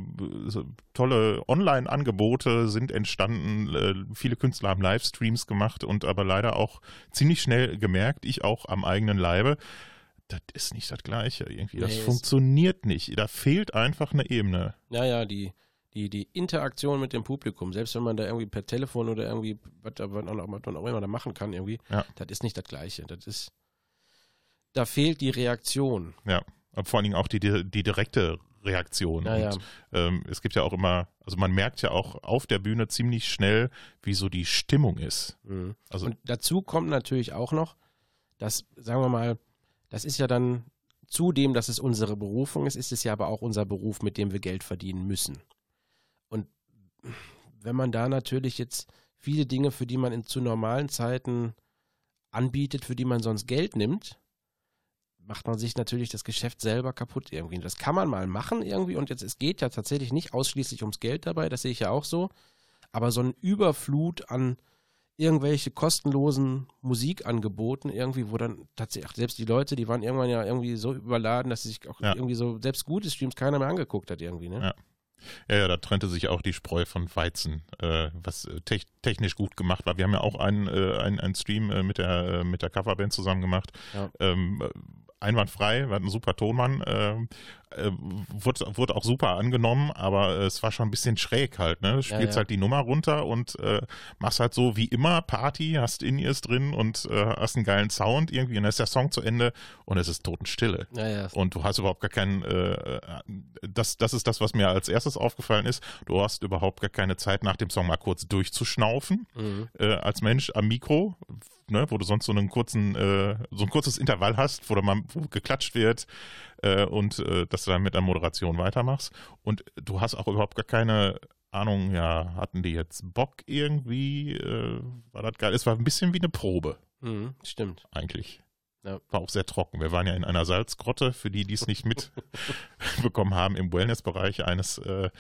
tolle Online-Angebote sind entstanden, viele Künstler haben Livestreams gemacht und aber leider auch ziemlich schnell gemerkt, ich auch am eigenen Leibe, das ist nicht das Gleiche irgendwie. Das Nee, funktioniert nicht. Da fehlt einfach eine Ebene. Naja, die, die, die Interaktion mit dem Publikum, selbst wenn man da irgendwie per Telefon oder irgendwie, was, man auch immer da machen kann, irgendwie, Ja. das ist nicht das Gleiche. Das ist, da fehlt die Reaktion. Ja, aber vor allen Dingen auch die, die, die direkte Reaktion. Naja, Und, ähm, es gibt ja auch immer, also man merkt ja auch auf der Bühne ziemlich schnell, wie so die Stimmung ist. mhm. Also Und dazu kommt natürlich auch noch, dass, sagen wir mal, das ist ja dann zudem, dass es unsere Berufung ist, ist es ja aber auch unser Beruf, mit dem wir Geld verdienen müssen. Wenn man da natürlich jetzt viele Dinge, für die man in, zu normalen Zeiten anbietet, für die man sonst Geld nimmt, macht man sich natürlich das Geschäft selber kaputt irgendwie. Das kann man mal machen irgendwie und jetzt, es geht ja tatsächlich nicht ausschließlich ums Geld dabei, das sehe ich ja auch so, aber so ein Überflut an irgendwelche kostenlosen Musikangeboten irgendwie, wo dann tatsächlich, selbst die Leute, die waren irgendwann ja irgendwie so überladen, dass sie sich auch Ja. irgendwie so, selbst gute Streams keiner mehr angeguckt hat irgendwie, ne? Ja. Ja, ja, da trennte sich auch die Spreu von Weizen, äh, was äh, tech technisch gut gemacht war. Wir haben ja auch einen, äh, einen, einen Stream äh, mit der, äh, mit der Coverband zusammen gemacht. Ja. Ähm, äh, einwandfrei, wir hatten einen super Tonmann, ähm, äh, wurde, wurde auch super angenommen, aber äh, es war schon ein bisschen schräg halt, ne? Du spielst ja. halt die Nummer runter und äh, machst halt so wie immer Party, hast In-Ears drin und äh, hast einen geilen Sound irgendwie und dann ist der Song zu Ende und es ist Totenstille. Ja, ja. Und du hast überhaupt gar keinen, äh, das, das ist das, was mir als erstes aufgefallen ist. Du hast überhaupt gar keine Zeit, nach dem Song mal kurz durchzuschnaufen, Mhm. äh, als Mensch am Mikro, ne, wo du sonst so einen kurzen, äh, so ein kurzes Intervall hast, wo, du mal, wo geklatscht wird äh, und äh, dass du dann mit der Moderation weitermachst. Und du hast auch überhaupt gar keine Ahnung, ja, hatten die jetzt Bock irgendwie? Äh, war das geil? Es war ein bisschen wie eine Probe Mhm. Stimmt. eigentlich. Ja. War auch sehr trocken. Wir waren ja in einer Salzgrotte, für die, die es nicht mitbekommen <laughs> <laughs> haben, im Wellnessbereich eines äh,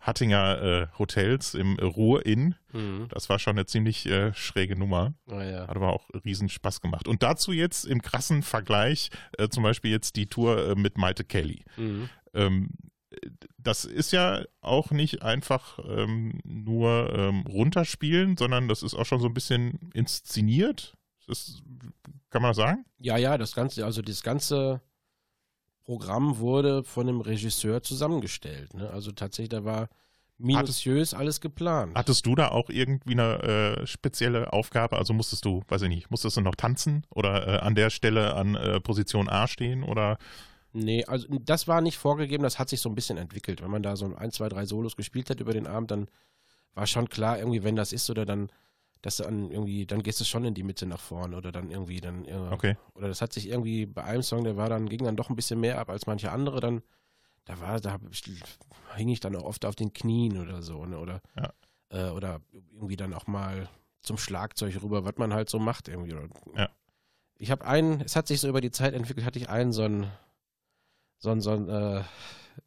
Hattinger äh, Hotels im Ruhr-Inn. Mhm. Das war schon eine ziemlich äh, schräge Nummer. Ja, ja. Hat aber auch riesen Spaß gemacht. Und dazu jetzt im krassen Vergleich äh, zum Beispiel jetzt die Tour äh, mit Maite Kelly. Mhm. Ähm, das ist ja auch nicht einfach ähm, nur ähm, runterspielen, sondern das ist auch schon so ein bisschen inszeniert. Das kann man das sagen? Ja, ja, das ganze, also das ganze Programm wurde von einem Regisseur zusammengestellt. Ne? Also tatsächlich, da war minutiös alles geplant. Hattest du da auch irgendwie eine äh, spezielle Aufgabe? Also musstest du, weiß ich nicht, musstest du noch tanzen oder äh, an der Stelle an äh, Position A stehen oder Nee, also das war nicht vorgegeben, das hat sich so ein bisschen entwickelt. Wenn man da so ein, zwei, drei Solos gespielt hat über den Abend, dann war schon klar, irgendwie, wenn das ist, oder dann, dass du an irgendwie, dann gehst du schon in die Mitte nach vorne oder dann irgendwie dann, äh, okay. oder das hat sich irgendwie bei einem Song, der war dann, ging dann doch ein bisschen mehr ab als manche andere, dann, da war, da ich, hing ich dann auch oft auf den Knien oder so, ne, oder, Ja. äh, oder irgendwie dann auch mal zum Schlagzeug rüber, was man halt so macht irgendwie. Oder, Ja. Ich habe einen, es hat sich so über die Zeit entwickelt, hatte ich einen so ein, so ein, so ein, äh,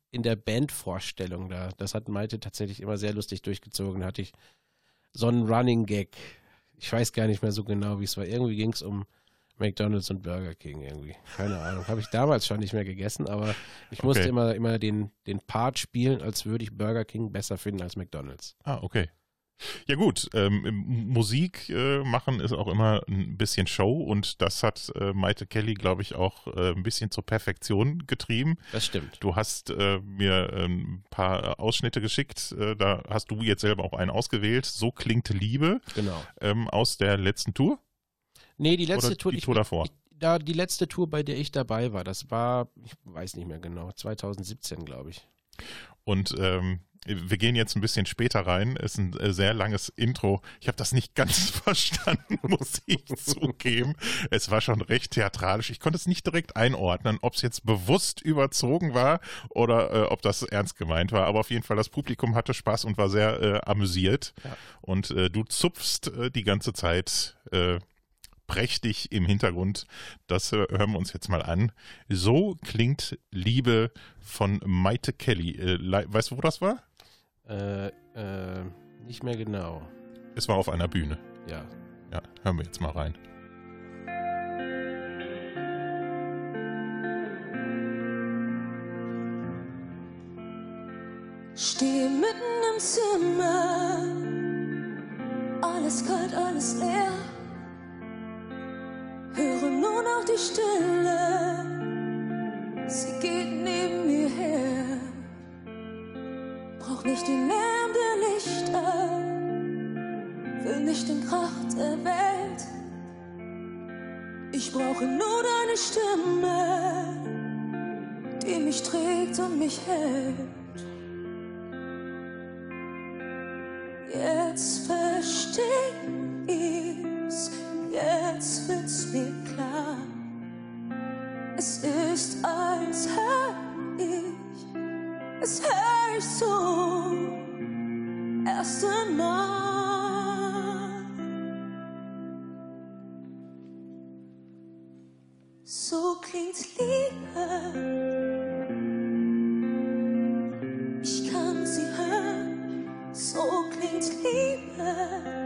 in der Bandvorstellung da, das hat Malte tatsächlich immer sehr lustig durchgezogen, da hatte ich so einen Running Gag. Ich weiß gar nicht mehr so genau, wie es war. Irgendwie ging es um McDonalds und Burger King irgendwie. Keine Ahnung. Habe ich damals schon nicht mehr gegessen, aber ich musste Okay. immer, immer den, den Part spielen, als würde ich Burger King besser finden als McDonalds. Ah, okay. Ja gut, ähm, Musik äh, machen ist auch immer ein bisschen Show und das hat äh, Maite Kelly, glaube ich, auch äh, ein bisschen zur Perfektion getrieben. Das stimmt. Du hast äh, mir ein paar äh, Ausschnitte geschickt, äh, da hast du jetzt selber auch einen ausgewählt. So klingt Liebe Genau. ähm, aus der letzten Tour Nee, die letzte oder Tour, die ich, Tour davor. Ich, da die letzte Tour, bei der ich dabei war, das war, ich weiß nicht mehr genau, 2017, glaube ich. Und ähm, wir gehen jetzt ein bisschen später rein. Ist ein äh, sehr langes Intro. Ich habe das nicht ganz <laughs> verstanden, <laughs> muss ich zugeben. Es war schon recht theatralisch. Ich konnte es nicht direkt einordnen, ob es jetzt bewusst überzogen war oder äh, ob das ernst gemeint war. Aber auf jeden Fall, das Publikum hatte Spaß und war sehr äh, amüsiert. Ja. Und äh, du zupfst äh, die ganze Zeit äh, prächtig im Hintergrund. Das hören wir uns jetzt mal an. So klingt Liebe von Maite Kelly. Weißt du, wo das war? Äh, äh, nicht mehr genau. Es war auf einer Bühne. Ja. Ja, hören wir jetzt mal rein. Stehe mitten im Zimmer, alles kalt, alles leer. Höre nur noch die Stille, sie geht neben Brauch nicht den Lärm der Lichter, will nicht den Krach der Welt. Ich brauche nur deine Stimme, die mich trägt und mich hält. Jetzt versteh ich's, jetzt wird's mir klar. Es ist, als hör ich, es hör So klingt Liebe. Ich kann sie hören, so klingt Liebe.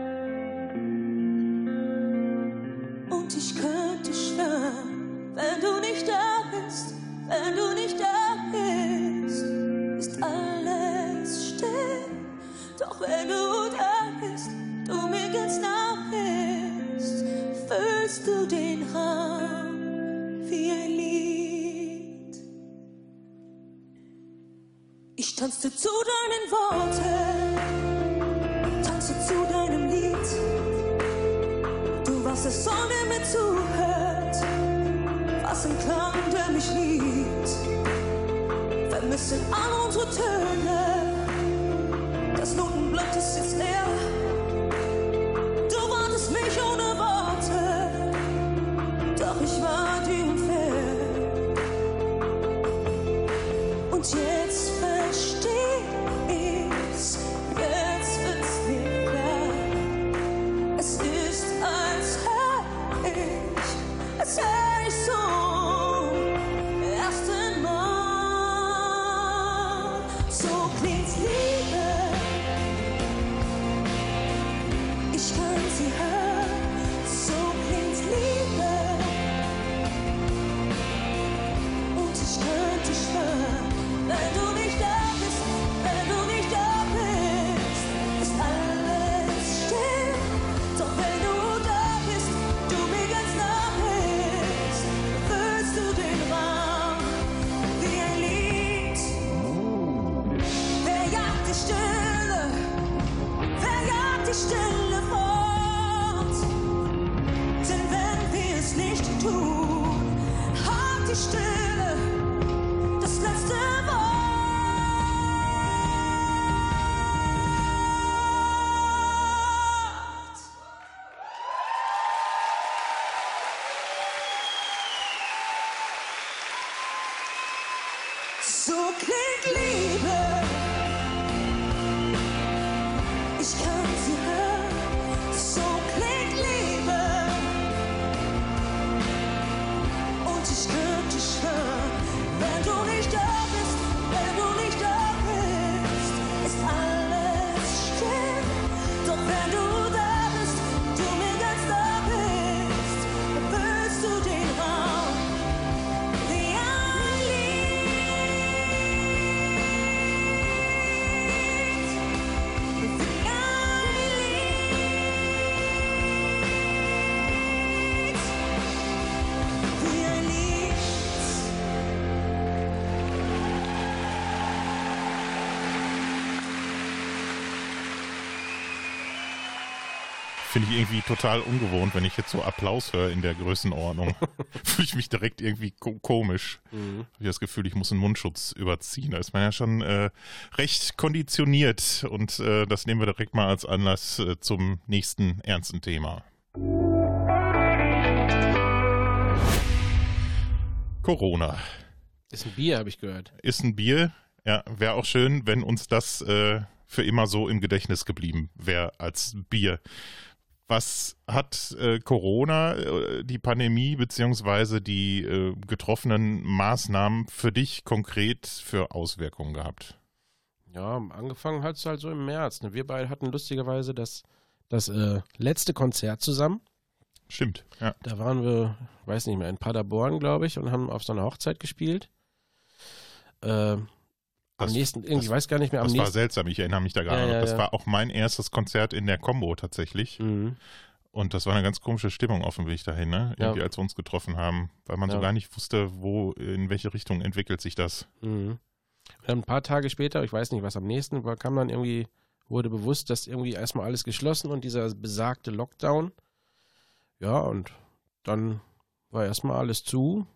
Ich tanzte zu deinen Worten, tanzte zu deinem Lied. Du warst der Song, der mir zuhört, was ein Klang, der mich liebt. Vermissen all unsere Töne, das Notenblatt ist jetzt leer. Finde ich irgendwie total ungewohnt, wenn ich jetzt so Applaus höre in der Größenordnung. <laughs> Fühle ich mich direkt irgendwie ko komisch. Mhm. Habe ich das Gefühl, ich muss einen Mundschutz überziehen. Da ist man ja schon äh, recht konditioniert und äh, das nehmen wir direkt mal als Anlass äh, zum nächsten ernsten Thema. Corona Ist ein Bier, habe ich gehört. ist ein Bier. Ja, wäre auch schön, wenn uns das äh, für immer so im Gedächtnis geblieben wäre als Bier. Was hat äh, Corona, äh, die Pandemie beziehungsweise die äh, getroffenen Maßnahmen für dich konkret für Auswirkungen gehabt? Ja, angefangen hat es halt so im März. Ne? Wir beide hatten lustigerweise das, das äh, letzte Konzert zusammen. Stimmt, ja. Da waren wir, weiß nicht mehr, in Paderborn, glaube ich, und haben auf so einer Hochzeit gespielt. Am nächsten, irgendwie, ich weiß gar nicht mehr, am Das war nächsten. seltsam, ich erinnere mich da gerade Ja, ja, Das ja. war auch mein erstes Konzert in der Combo tatsächlich. Mhm. Und das war eine ganz komische Stimmung auf dem Weg dahin, ne? Irgendwie, als wir uns getroffen haben, weil man so gar nicht wusste, wo, in welche Richtung entwickelt sich das. Mhm. Dann ein paar Tage später, ich weiß nicht, was am nächsten war, kam dann irgendwie, wurde bewusst, dass irgendwie erstmal alles geschlossen und dieser besagte Lockdown. Ja, und dann war erstmal alles zu.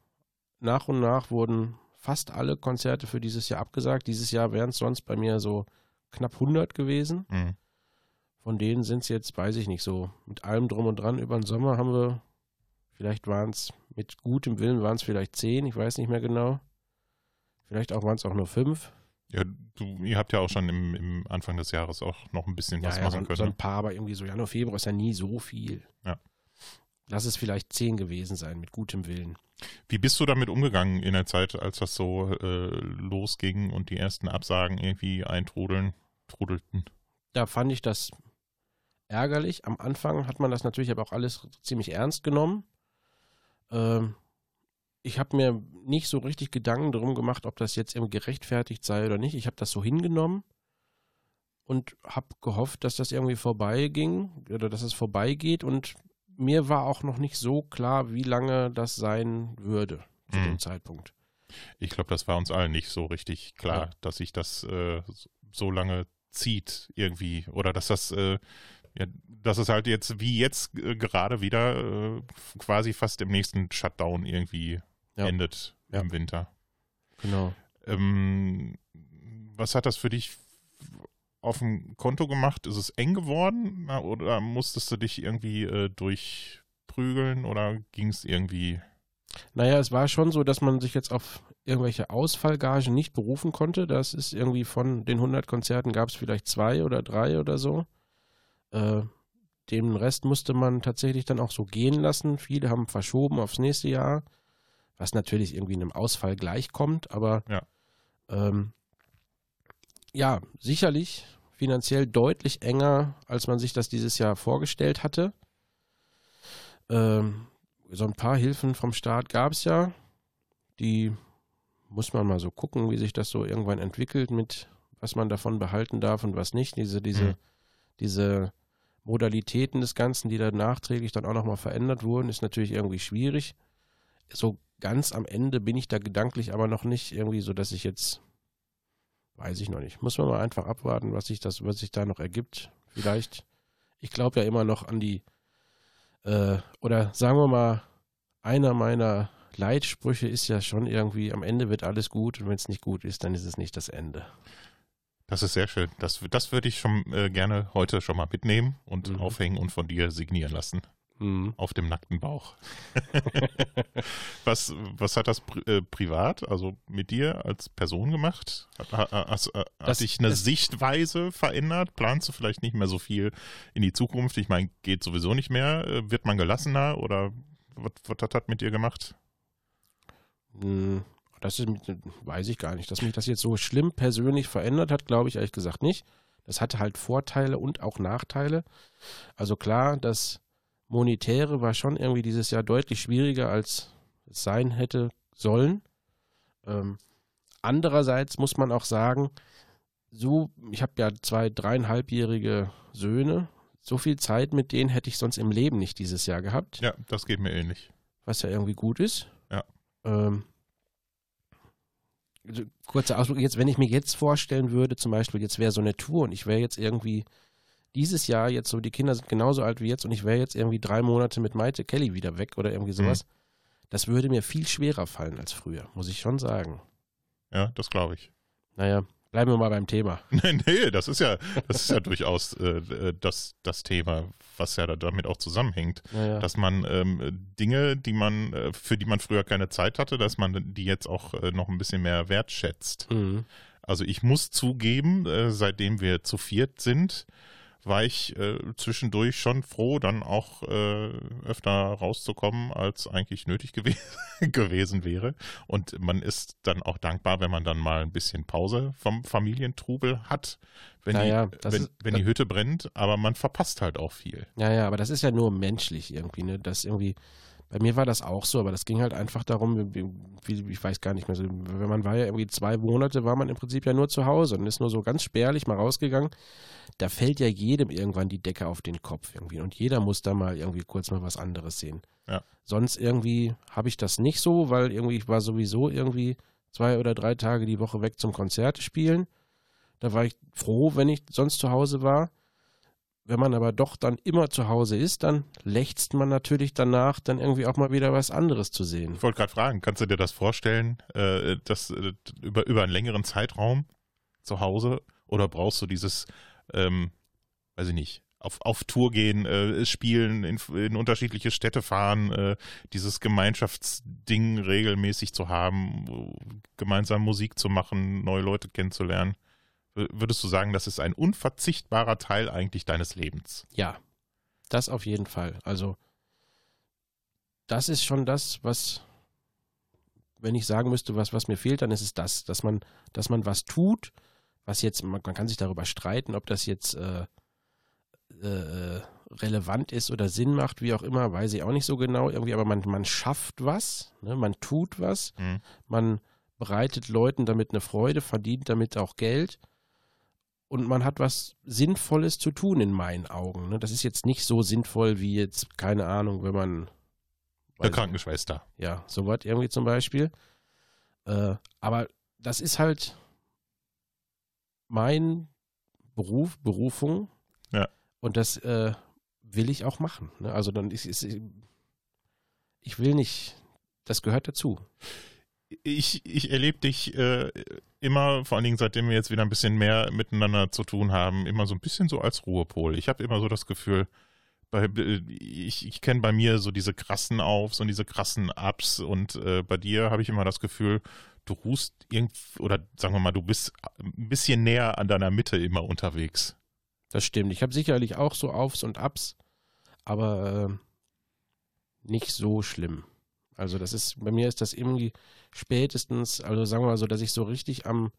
Nach und nach wurden fast alle Konzerte für dieses Jahr abgesagt. Dieses Jahr wären es sonst bei mir so knapp 100 gewesen. Mhm. Von denen sind es jetzt, weiß ich nicht, so mit allem drum und dran über den Sommer haben wir, vielleicht waren es mit gutem Willen, waren es vielleicht 10, ich weiß nicht mehr genau. Vielleicht auch waren es auch nur fünf. Ja, du, ihr habt ja auch schon im, im Anfang des Jahres auch noch ein bisschen was ja, machen so, können. so ein ne? paar, aber irgendwie so Januar, Februar ist ja nie so viel. Ja. Lass es vielleicht zehn gewesen sein, mit gutem Willen. Wie bist du damit umgegangen in der Zeit, als das so äh, losging und die ersten Absagen irgendwie eintrudeln, trudelten? Da fand ich das ärgerlich. Am Anfang hat man das natürlich aber auch alles ziemlich ernst genommen. Ähm, ich habe mir nicht so richtig Gedanken darum gemacht, ob das jetzt irgendwie gerechtfertigt sei oder nicht. Ich habe das so hingenommen und habe gehofft, dass das irgendwie vorbeiging oder dass es vorbeigeht. Und mir war auch noch nicht so klar, wie lange das sein würde zu Mhm. dem Zeitpunkt. Ich glaube, das war uns allen nicht so richtig klar, Ja. dass sich das äh, so lange zieht irgendwie oder dass das äh, ja, dass es halt jetzt wie jetzt äh, gerade wieder äh, quasi fast im nächsten Shutdown irgendwie Ja. endet Ja. im Winter. Genau. Ähm, was hat das für dich auf dem Konto gemacht? Ist es eng geworden oder musstest du dich irgendwie äh, durchprügeln oder ging es irgendwie? Naja, es war schon so, dass man sich jetzt auf irgendwelche Ausfallgagen nicht berufen konnte. Das ist irgendwie von den 100 Konzerten gab es vielleicht zwei oder drei oder so. Äh, den Rest musste man tatsächlich dann auch so gehen lassen. Viele haben verschoben aufs nächste Jahr, was natürlich irgendwie einem Ausfall gleichkommt, aber Ja. ähm, ja, sicherlich finanziell deutlich enger, als man sich das dieses Jahr vorgestellt hatte. Ähm, so ein paar Hilfen vom Staat gab es ja. Die muss man mal so gucken, wie sich das so irgendwann entwickelt, mit was man davon behalten darf und was nicht. Diese, diese, Mhm. diese Modalitäten des Ganzen, die dann nachträglich dann auch nochmal verändert wurden, ist natürlich irgendwie schwierig. So ganz am Ende bin ich da gedanklich aber noch nicht irgendwie so, dass ich jetzt, weiß ich noch nicht. Muss man mal einfach abwarten, was sich das, was sich da noch ergibt. Vielleicht. Ich glaube ja immer noch an die, äh, oder sagen wir mal, einer meiner Leitsprüche ist ja schon irgendwie, am Ende wird alles gut und wenn es nicht gut ist, dann ist es nicht das Ende. Das ist sehr schön. Das, das würde ich schon äh, gerne heute schon mal mitnehmen und Mhm. aufhängen und von dir signieren lassen. Mhm. Auf dem nackten Bauch. <laughs> was, was hat das pri äh, privat, also mit dir als Person gemacht? Hat, hat, hat, hat Das- sich eine Sichtweise verändert? Planst du vielleicht nicht mehr so viel in die Zukunft? Ich meine, geht sowieso nicht mehr. Äh, Wird man gelassener oder was, was hat das mit dir gemacht? Hm, Das ist, weiß ich gar nicht. Dass mich das jetzt so schlimm persönlich verändert hat, glaube ich ehrlich gesagt nicht. Das hatte halt Vorteile und auch Nachteile. Also klar, das Monetäre war schon irgendwie dieses Jahr deutlich schwieriger, als es sein hätte sollen. Ähm, andererseits muss man auch sagen, so, ich habe ja zwei dreieinhalbjährige Söhne. So viel Zeit mit denen hätte ich sonst im Leben nicht dieses Jahr gehabt Ja, das geht mir ähnlich. was ja irgendwie gut ist. Ja. Ähm, also, kurzer Ausflug, jetzt, wenn ich mir jetzt vorstellen würde, zum Beispiel, jetzt wäre so eine Tour und ich wäre jetzt irgendwie dieses Jahr jetzt so, die Kinder sind genauso alt wie jetzt und ich wäre jetzt irgendwie drei Monate mit Maite Kelly wieder weg oder irgendwie sowas, das würde mir viel schwerer fallen als früher, muss ich schon sagen. Ja, das glaube ich. Naja, bleiben wir mal beim Thema. <laughs> Nee, nee, das ist ja, das ist ja durchaus äh, äh, das, das Thema, was ja da damit auch zusammenhängt. Naja. Dass man ähm, Dinge, die man, äh, für die man früher keine Zeit hatte, dass man die jetzt auch äh, noch ein bisschen mehr wertschätzt. Mhm. Also ich muss zugeben, äh, seitdem wir zu viert sind, war ich äh, zwischendurch schon froh, dann auch äh, öfter rauszukommen, als eigentlich nötig gew <laughs> gewesen wäre. Und man ist dann auch dankbar, wenn man dann mal ein bisschen Pause vom Familientrubel hat, wenn, Naja, die, wenn, ist- wenn die Hütte brennt, aber man verpasst halt auch viel. Ja, ja, aber das ist ja nur menschlich irgendwie, ne? Das irgendwie, bei mir war das auch so, aber das ging halt einfach darum, ich weiß gar nicht mehr so, wenn man war ja irgendwie zwei Monate, war man im Prinzip ja nur zu Hause und ist nur so ganz spärlich mal rausgegangen. Da fällt ja jedem irgendwann die Decke auf den Kopf irgendwie und jeder muss da mal irgendwie kurz mal was anderes sehen. Ja. Sonst irgendwie habe ich das nicht so, weil irgendwie ich war sowieso irgendwie zwei oder drei Tage die Woche weg zum Konzerte spielen. Da war ich froh, wenn ich sonst zu Hause war. Wenn man aber doch dann immer zu Hause ist, dann lechzt man natürlich danach, dann irgendwie auch mal wieder was anderes zu sehen. Ich wollte gerade fragen, kannst du dir das vorstellen, äh, dass äh, über, über einen längeren Zeitraum zu Hause oder brauchst du dieses, ähm, weiß ich nicht, auf, auf Tour gehen, äh, spielen, in, in unterschiedliche Städte fahren, äh, dieses Gemeinschaftsding regelmäßig zu haben, wo- gemeinsam Musik zu machen, neue Leute kennenzulernen? Würdest du sagen, das ist ein unverzichtbarer Teil eigentlich deines Lebens? Ja, das auf jeden Fall. Also, das ist schon das, was, wenn ich sagen müsste, was, was mir fehlt, dann ist es das, dass man, dass man was tut, was jetzt, man, man kann sich darüber streiten, ob das jetzt äh, äh, relevant ist oder Sinn macht, wie auch immer, weiß ich auch nicht so genau irgendwie, aber man, man schafft was, ne? man tut was, Hm. man bereitet Leuten damit eine Freude, verdient damit auch Geld und man hat was Sinnvolles zu tun in meinen Augen. Ne? Das ist jetzt nicht so sinnvoll wie jetzt, keine Ahnung, wenn man. Eine ich Krankenschwester. nicht, Ja, sowas irgendwie zum Beispiel. Äh, aber das ist halt mein Beruf, Berufung. Ja. Und das äh, will ich auch machen. Ne? Also dann ist, ist ich will nicht, das gehört dazu. Ich, ich erlebe dich äh, immer, vor allen Dingen seitdem wir jetzt wieder ein bisschen mehr miteinander zu tun haben, immer so ein bisschen so als Ruhepol. Ich habe immer so das Gefühl, bei, äh, ich, ich kenne bei mir so diese krassen Aufs und diese krassen Ups und äh, bei dir habe ich immer das Gefühl, du ruhst irgend oder sagen wir mal, du bist ein bisschen näher an deiner Mitte immer unterwegs. Das stimmt. Ich habe sicherlich auch so Aufs und Abs, aber äh, nicht so schlimm. Also das ist, bei mir ist das irgendwie spätestens, also sagen wir mal so, dass ich so richtig am,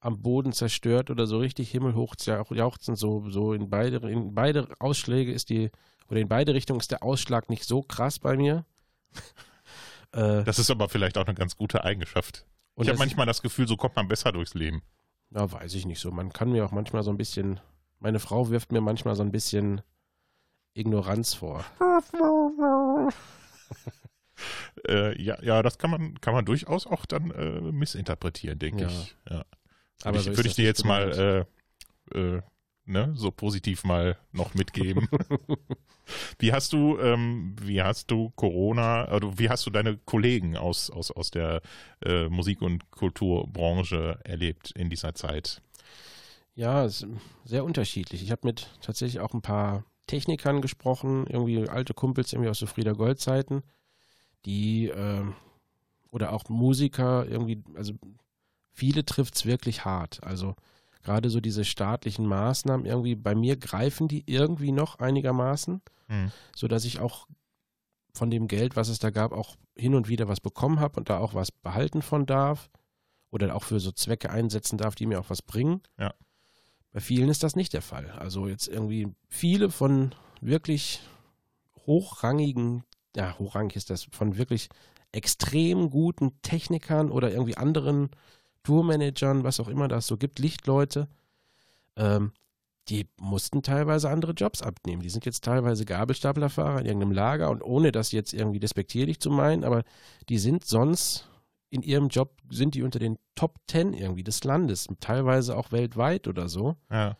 am Boden zerstört oder so richtig himmelhoch jauchzen, so, so in beide, in beide Ausschläge ist die, oder in beide Richtungen ist der Ausschlag nicht so krass bei mir. <laughs> äh, Das ist aber vielleicht auch eine ganz gute Eigenschaft. und ich habe manchmal das Gefühl, so kommt man besser durchs Leben. Ja, weiß ich nicht so. Man kann mir auch manchmal so ein bisschen, meine Frau wirft mir manchmal so ein bisschen Ignoranz vor. <laughs> Äh, ja, ja, das kann man, kann man durchaus auch dann äh, missinterpretieren, denke Ja. ich. Ja. Aber Würde ich, so würde ich dir jetzt mal äh, äh, ne, so positiv mal noch mitgeben. <laughs> wie hast du, ähm, wie hast du Corona, also wie hast du deine Kollegen aus, aus, aus der äh, Musik- und Kulturbranche erlebt in dieser Zeit? Ja, sehr unterschiedlich. Ich habe mit tatsächlich auch ein paar Technikern gesprochen, irgendwie alte Kumpels irgendwie aus so Frieder Gold-Zeiten, die ähm, oder auch Musiker irgendwie, also viele trifft es wirklich hart. Also gerade so diese staatlichen Maßnahmen irgendwie, bei mir greifen die irgendwie noch einigermaßen, Hm. sodass ich auch von dem Geld, was es da gab, auch hin und wieder was bekommen habe und da auch was behalten von darf oder auch für so Zwecke einsetzen darf, die mir auch was bringen. Ja. Bei vielen ist das nicht der Fall. Also jetzt irgendwie viele von wirklich hochrangigen, ja, hochrangig ist das, von wirklich extrem guten Technikern oder irgendwie anderen Tourmanagern, was auch immer das so gibt, Lichtleute, ähm, die mussten teilweise andere Jobs abnehmen. Die sind jetzt teilweise Gabelstaplerfahrer in irgendeinem Lager und ohne das jetzt irgendwie despektierlich zu meinen, aber die sind sonst in ihrem Job, sind die unter den Top Ten irgendwie des Landes, teilweise auch weltweit oder so. Ja.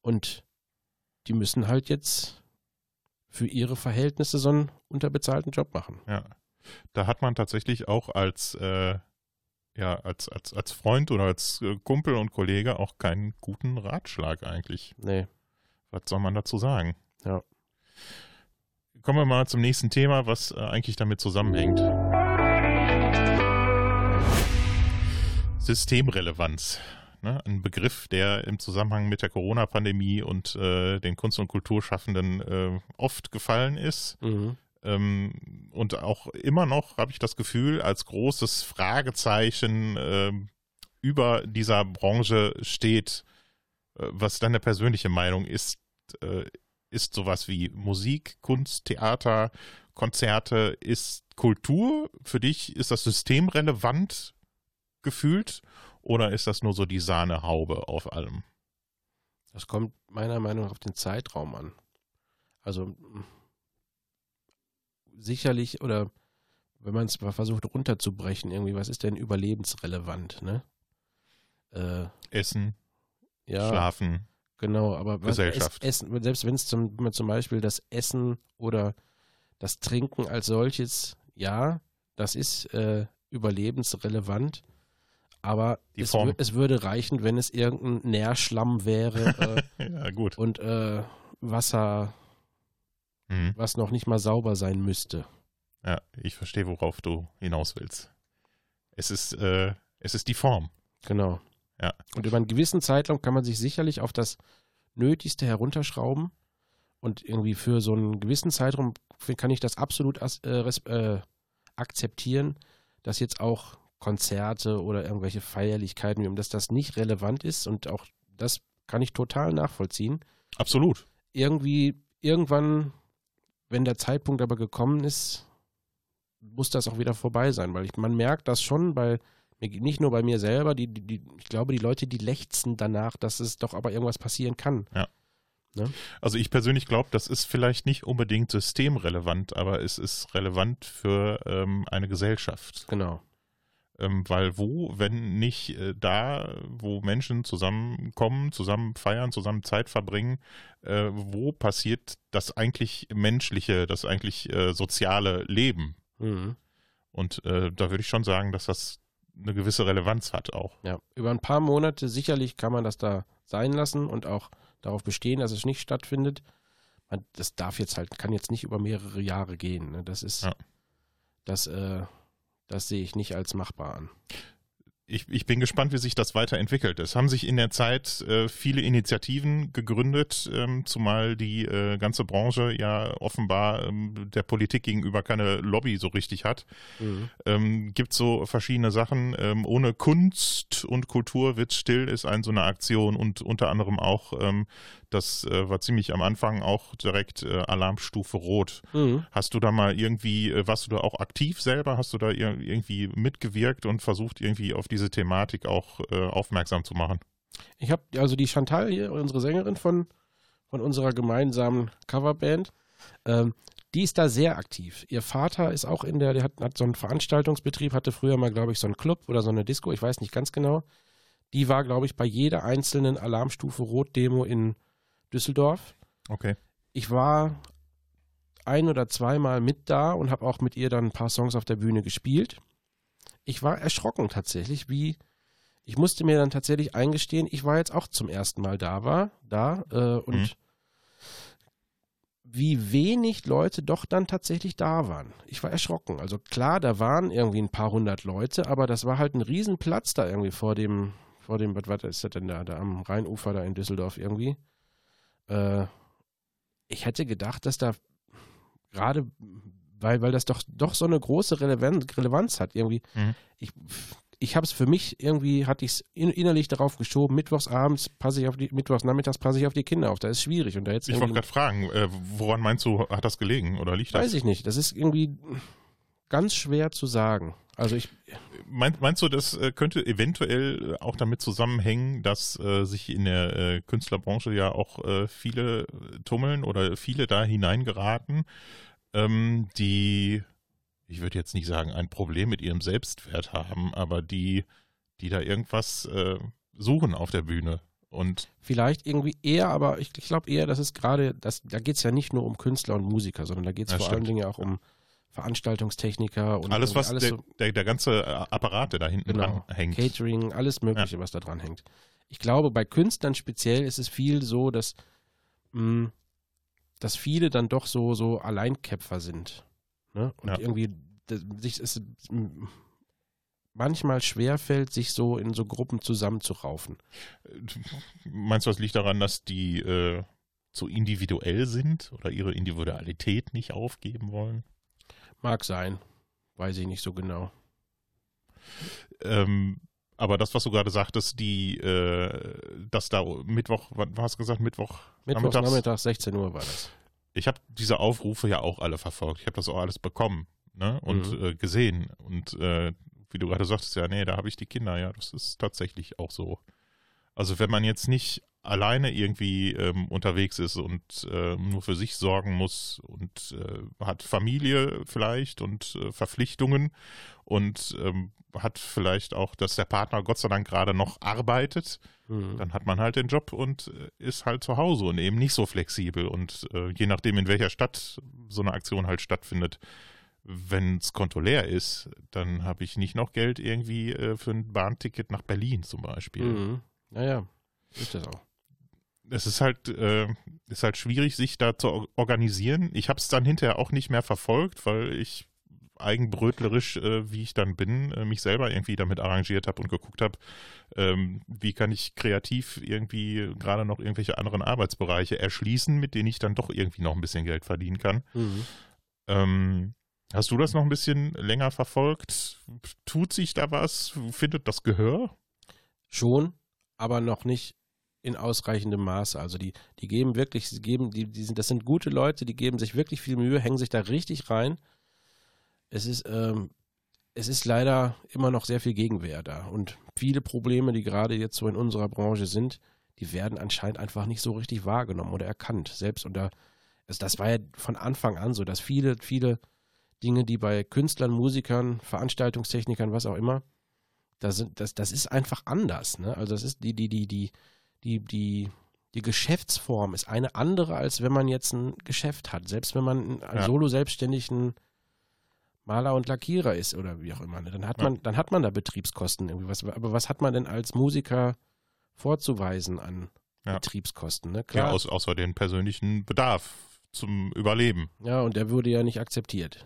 Und die müssen halt jetzt für ihre Verhältnisse so einen unterbezahlten Job machen. Ja, da hat man tatsächlich auch als, äh, ja, als, als, als Freund oder als äh, Kumpel und Kollege auch keinen guten Ratschlag eigentlich. Nee. Was soll man dazu sagen? Ja. Kommen wir mal zum nächsten Thema, was äh, eigentlich damit zusammenhängt. Systemrelevanz. Ne? Ein Begriff, der im Zusammenhang mit der Corona-Pandemie und äh, den Kunst- und Kulturschaffenden äh, oft gefallen ist. Mhm. Ähm, und auch immer noch habe ich das Gefühl, als großes Fragezeichen ähm, über dieser Branche steht, äh, was deine persönliche Meinung ist. Äh, ist sowas wie Musik, Kunst, Theater, Konzerte, ist Kultur für dich, ist das systemrelevant gefühlt oder ist das nur so die Sahnehaube auf allem? Das kommt meiner Meinung nach auf den Zeitraum an. Also sicherlich oder wenn man es mal versucht runterzubrechen, irgendwie, was ist denn überlebensrelevant, ne? Äh, Essen, ja, Schlafen. genau, aber Gesellschaft. Es, Essen, selbst wenn es zum, wenn man zum Beispiel das Essen oder das Trinken als solches, ja, das ist äh, überlebensrelevant, aber es, es würde reichen, wenn es irgendein Nährschlamm wäre <laughs> äh, Ja, gut. und äh, Wasser, Mhm. was noch nicht mal sauber sein müsste. Ja, ich verstehe, worauf du hinaus willst. Es ist, äh, es ist die Form. Genau. Ja. Und über einen gewissen Zeitraum kann man sich sicherlich auf das Nötigste herunterschrauben. Und irgendwie für so einen gewissen Zeitraum kann ich das absolut as- äh, äh, akzeptieren, dass jetzt auch Konzerte oder irgendwelche Feierlichkeiten, dass das nicht relevant ist. Und auch das kann ich total nachvollziehen. Absolut. Irgendwie, irgendwann, wenn der Zeitpunkt aber gekommen ist, muss das auch wieder vorbei sein, weil ich, man merkt das schon bei, nicht nur bei mir selber, die, die, ich glaube, die Leute, die lechzen danach, dass es doch aber irgendwas passieren kann. Also ich persönlich glaube, das ist vielleicht nicht unbedingt systemrelevant, aber es ist relevant für ähm, eine Gesellschaft. Genau. Ähm, weil wo, wenn nicht äh, da, wo Menschen zusammenkommen, zusammen feiern, zusammen Zeit verbringen, äh, wo passiert das eigentlich menschliche, das eigentlich äh, soziale Leben? Mhm. Und da würde ich schon sagen, dass das eine gewisse Relevanz hat auch. Ja, über ein paar Monate sicherlich kann man das da sein lassen und auch darauf bestehen, dass es nicht stattfindet. Man, das darf jetzt halt, kann jetzt nicht über mehrere Jahre gehen. Ne? Das ist, Ja. das, äh, das sehe ich nicht als machbar an. Ich, ich bin gespannt, wie sich das weiterentwickelt. Es haben sich in der Zeit äh, viele Initiativen gegründet, ähm, zumal die äh, ganze Branche ja offenbar ähm, der Politik gegenüber keine Lobby so richtig hat. Mhm. Ähm, gibt so verschiedene Sachen. Ähm, ohne Kunst und Kultur wird's still ist ein so eine Aktion und unter anderem auch, ähm, das äh, war ziemlich am Anfang auch direkt äh, Alarmstufe Rot. Mhm. Hast du da mal irgendwie, äh, warst du da auch aktiv selber? Hast du da ir irgendwie mitgewirkt und versucht irgendwie auf diese Thematik auch äh, aufmerksam zu machen? Ich habe also die Chantal hier, unsere Sängerin von, von unserer gemeinsamen Coverband, ähm, die ist da sehr aktiv. Ihr Vater ist auch in der, der hat, hat so einen Veranstaltungsbetrieb, hatte früher mal, glaube ich, so einen Club oder so eine Disco, ich weiß nicht ganz genau. Die war, glaube ich, bei jeder einzelnen Alarmstufe Rot-Demo in Düsseldorf. Okay. Ich war ein oder zweimal mit da und habe auch mit ihr dann ein paar Songs auf der Bühne gespielt. Ich war erschrocken tatsächlich, wie ich musste mir dann tatsächlich eingestehen, ich war jetzt auch zum ersten Mal da war, da äh, und Mhm. wie wenig Leute doch dann tatsächlich da waren. Ich war erschrocken. Also klar, da waren irgendwie ein paar hundert Leute, aber das war halt ein Riesenplatz da irgendwie vor dem, vor dem, was, was ist das denn da, da am Rheinufer da in Düsseldorf irgendwie. Äh, ich hätte gedacht, dass da gerade, weil, weil das doch, doch so eine große Relevanz, Relevanz hat irgendwie. Mhm. Ich, ich habe es für mich irgendwie, hatte ich es in, innerlich darauf geschoben, mittwochsabends passe ich auf die, mittwochsnachmittags passe ich auf die Kinder auf. Da ist schwierig und da jetzt Ich wollte gerade fragen, äh, woran meinst du, hat das gelegen oder liegt das? weiß ich nicht. Das ist irgendwie ganz schwer zu sagen. Also ich, Mein, meinst du, das äh, könnte eventuell auch damit zusammenhängen, dass äh, sich in der äh, Künstlerbranche ja auch äh, viele äh, tummeln oder viele da hineingeraten, ähm, die, ich würde jetzt nicht sagen, ein Problem mit ihrem Selbstwert haben, aber die, die da irgendwas äh, suchen auf der Bühne. Und Vielleicht irgendwie eher, aber ich, ich glaube eher, dass es gerade, das, da geht es ja nicht nur um Künstler und Musiker, sondern da geht es vor allen stimmt. Dingen auch um Veranstaltungstechniker und alles, was alles der, so, der, der ganze äh, Apparat, der da hinten Genau. dran hängt. Catering, alles Mögliche, was da dran hängt. Ich glaube, bei Künstlern speziell ist es viel so, dass, mh, dass viele dann doch so, so Alleinkämpfer sind. Ne? Und Ja. irgendwie das, sich, es, mh, manchmal schwerfällt, sich so in so Gruppen zusammenzuraufen. Meinst du, das liegt daran, dass die äh, zu individuell sind oder ihre Individualität nicht aufgeben wollen? Mag sein. Weiß ich nicht so genau. Ähm, aber das, was du gerade sagtest, die, äh, dass da Mittwoch, wann hast du gesagt, Mittwoch? Mittwochs Nachmittag, 16 Uhr war das. Ich habe diese Aufrufe ja auch alle verfolgt. Ich habe das auch alles bekommen ne? und Mhm. äh, gesehen. Und äh, wie du gerade sagtest, ja, nee, da habe ich die Kinder. Ja, das ist tatsächlich auch so. Also wenn man jetzt nicht alleine irgendwie ähm, unterwegs ist und äh, nur für sich sorgen muss und äh, hat Familie vielleicht und äh, Verpflichtungen und ähm, hat vielleicht auch, dass der Partner Gott sei Dank gerade noch arbeitet, Mhm. dann hat man halt den Job und äh, ist halt zu Hause und eben nicht so flexibel. Und äh, je nachdem, in welcher Stadt so eine Aktion halt stattfindet, wenn das Konto leer ist, dann habe ich nicht noch Geld irgendwie äh, für ein Bahnticket nach Berlin zum Beispiel. Mhm. Naja, ist das auch. Es ist halt, äh, ist halt schwierig, sich da zu or- organisieren. Ich habe es dann hinterher auch nicht mehr verfolgt, weil ich eigenbrötlerisch, äh, wie ich dann bin, äh, mich selber irgendwie damit arrangiert habe und geguckt habe, ähm, wie kann ich kreativ irgendwie gerade noch irgendwelche anderen Arbeitsbereiche erschließen, mit denen ich dann doch irgendwie noch ein bisschen Geld verdienen kann. Mhm. Ähm, hast du das noch ein bisschen länger verfolgt? Tut sich da was? Findet das Gehör? Schon, aber noch nicht in ausreichendem Maße. Also die, die geben wirklich, sie geben, die, die sind, das sind gute Leute, die geben sich wirklich viel Mühe, hängen sich da richtig rein. Es ist, ähm, es ist leider immer noch sehr viel Gegenwehr da. Und viele Probleme, die gerade jetzt so in unserer Branche sind, die werden anscheinend einfach nicht so richtig wahrgenommen oder erkannt. Selbst unter, also das war ja von Anfang an so, dass viele, viele Dinge, die bei Künstlern, Musikern, Veranstaltungstechnikern, was auch immer, da sind, das, das ist einfach anders. Ne? Also das ist die, die, die, die, die, die, die Geschäftsform ist eine andere, als wenn man jetzt ein Geschäft hat. Selbst wenn man ein Ja. solo selbstständigen Maler und Lackierer ist oder wie auch immer. Ne? Dann hat Ja. man, dann hat man da Betriebskosten irgendwie. Was, aber was hat man denn als Musiker vorzuweisen an Ja. Betriebskosten? Ne? Ja, Klar. aus, außer den persönlichen Bedarf zum Überleben. ja, und der würde ja nicht akzeptiert.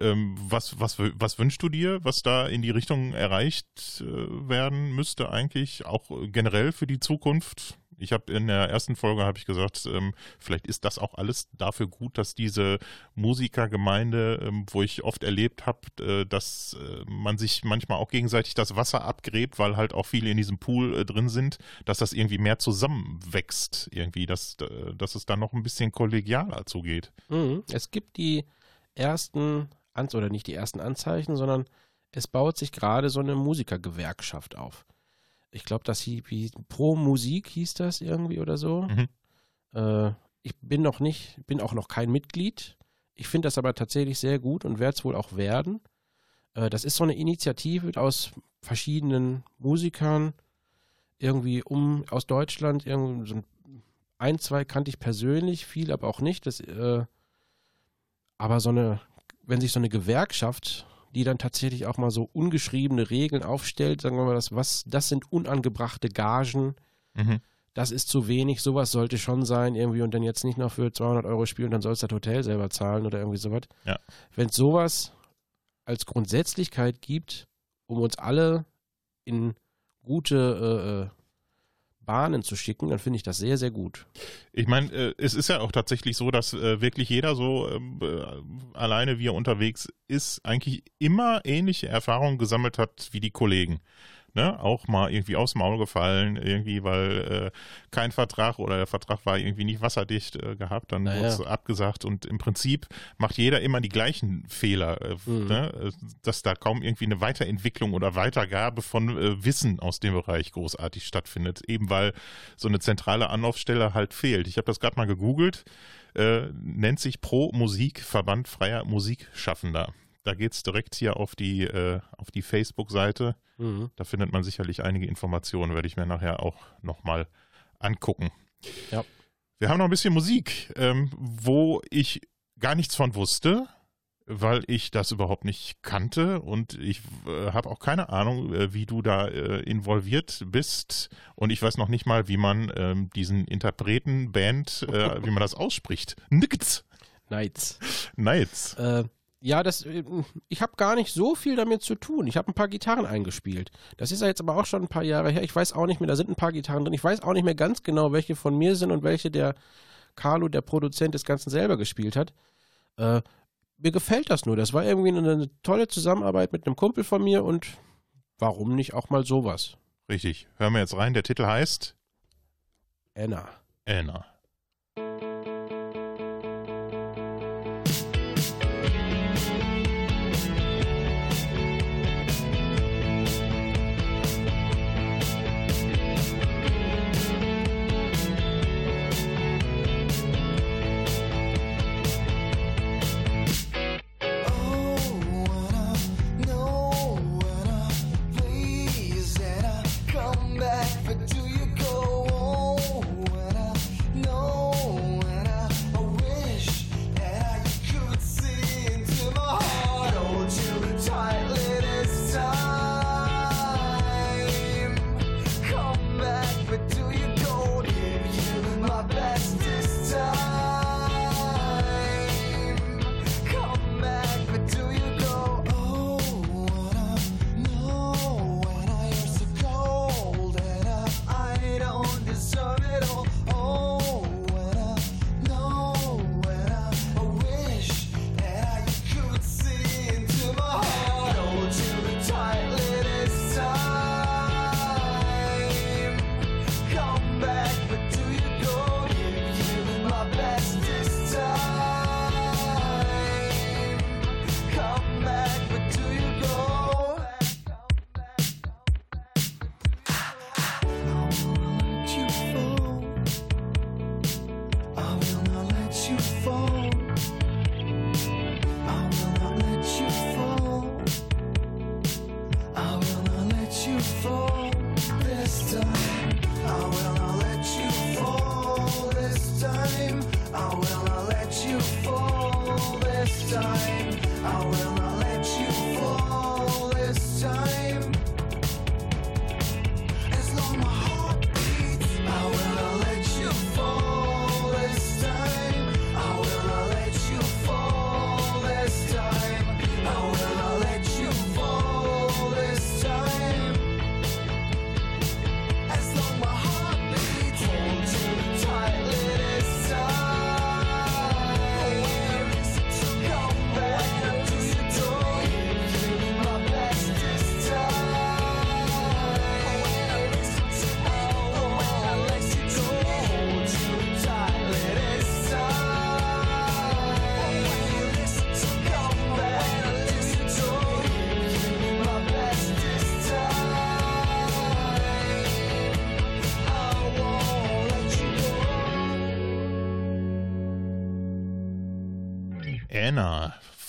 Ähm, was, was, was wünschst du dir, was da in die Richtung erreicht äh, werden müsste eigentlich, auch generell für die Zukunft? Ich habe in der ersten Folge habe ich gesagt, ähm, vielleicht ist das auch alles dafür gut, dass diese Musikergemeinde, ähm, wo ich oft erlebt habe, äh, dass äh, man sich manchmal auch gegenseitig das Wasser abgräbt, weil halt auch viele in diesem Pool äh, drin sind, dass das irgendwie mehr zusammenwächst, irgendwie, dass, äh, dass es dann noch ein bisschen kollegialer zugeht. Mhm. Es gibt die ersten, Anz oder nicht die ersten Anzeichen, sondern es baut sich gerade so eine Musikergewerkschaft auf. Ich glaube, das hieß, wie, Pro Musik hieß das irgendwie oder so. Mhm. Äh, ich bin noch nicht, bin auch noch kein Mitglied. Ich finde das aber tatsächlich sehr gut und werde es wohl auch werden. Äh, das ist so eine Initiative aus verschiedenen Musikern, irgendwie um aus Deutschland, irgendwie so ein, ein, zwei kannte ich persönlich, viel aber auch nicht. Das, äh, aber so eine, wenn sich so eine Gewerkschaft, die dann tatsächlich auch mal so ungeschriebene Regeln aufstellt, sagen wir mal, das, was, das sind unangebrachte Gagen, Mhm. das ist zu wenig, sowas sollte schon sein irgendwie und dann jetzt nicht noch für 200 Euro spielen, dann sollst du das Hotel selber zahlen oder irgendwie sowas. Ja. Wenn es sowas als Grundsätzlichkeit gibt, um uns alle in gute äh, äh, Bahnen zu schicken, dann finde ich das sehr, sehr gut. Ich meine, äh, es ist ja auch tatsächlich so, dass äh, wirklich jeder so ähm, äh, alleine, wie er unterwegs ist, eigentlich immer ähnliche Erfahrungen gesammelt hat wie die Kollegen. Ne? Auch mal irgendwie aufs Maul gefallen, irgendwie, weil äh, kein Vertrag oder der Vertrag war irgendwie nicht wasserdicht äh, gehabt, dann Naja. wurde es abgesagt und im Prinzip macht jeder immer die gleichen Fehler, äh, Mhm. ne? Äh, dass da kaum irgendwie eine Weiterentwicklung oder Weitergabe von äh, Wissen aus dem Bereich großartig stattfindet, eben weil so eine zentrale Anlaufstelle halt fehlt. Ich habe das gerade mal gegoogelt, äh, nennt sich Pro Musik Verband freier Musikschaffender. Da geht's direkt hier auf die, äh, auf die Facebook-Seite. Mhm. Da findet man sicherlich einige Informationen, werde ich mir nachher auch nochmal angucken. Ja. Wir haben noch ein bisschen Musik, ähm, wo ich gar nichts von wusste, weil ich das überhaupt nicht kannte und ich äh, habe auch keine Ahnung, äh, wie du da äh, involviert bist und ich weiß noch nicht mal, wie man ähm, diesen Interpreten, Band, äh, wie man das ausspricht. Nix. Nights. Nights. Ja, das, äh, ich habe gar nicht so viel damit zu tun. Ich habe ein paar Gitarren eingespielt. Das ist ja jetzt aber auch schon ein paar Jahre her. Ich weiß auch nicht mehr, da sind ein paar Gitarren drin. Ich weiß auch nicht mehr ganz genau, welche von mir sind und welche der Carlo, der Produzent des Ganzen, selber gespielt hat. Äh, mir gefällt das nur. Das war irgendwie eine, eine tolle Zusammenarbeit mit einem Kumpel von mir und warum nicht auch mal sowas? Richtig. Hören wir jetzt rein. Der Titel heißt Anna. Anna.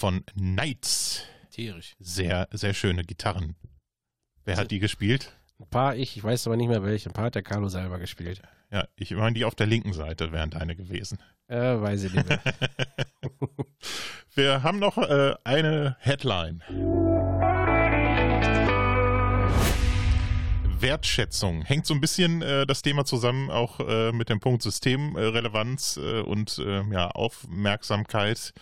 Von Knights. Tierisch. Sehr, sehr schöne Gitarren. Wer hat die gespielt? Ein paar ich, ich weiß aber nicht mehr welche. Ein paar hat der Carlo selber gespielt. Ja, ich meine, die auf der linken Seite wären deine gewesen. Äh, weiß ich nicht mehr. <laughs> Wir haben noch äh, eine Headline. Wertschätzung. Hängt so ein bisschen äh, das Thema zusammen auch äh, mit dem Punkt Systemrelevanz äh, und äh, ja, Aufmerksamkeit.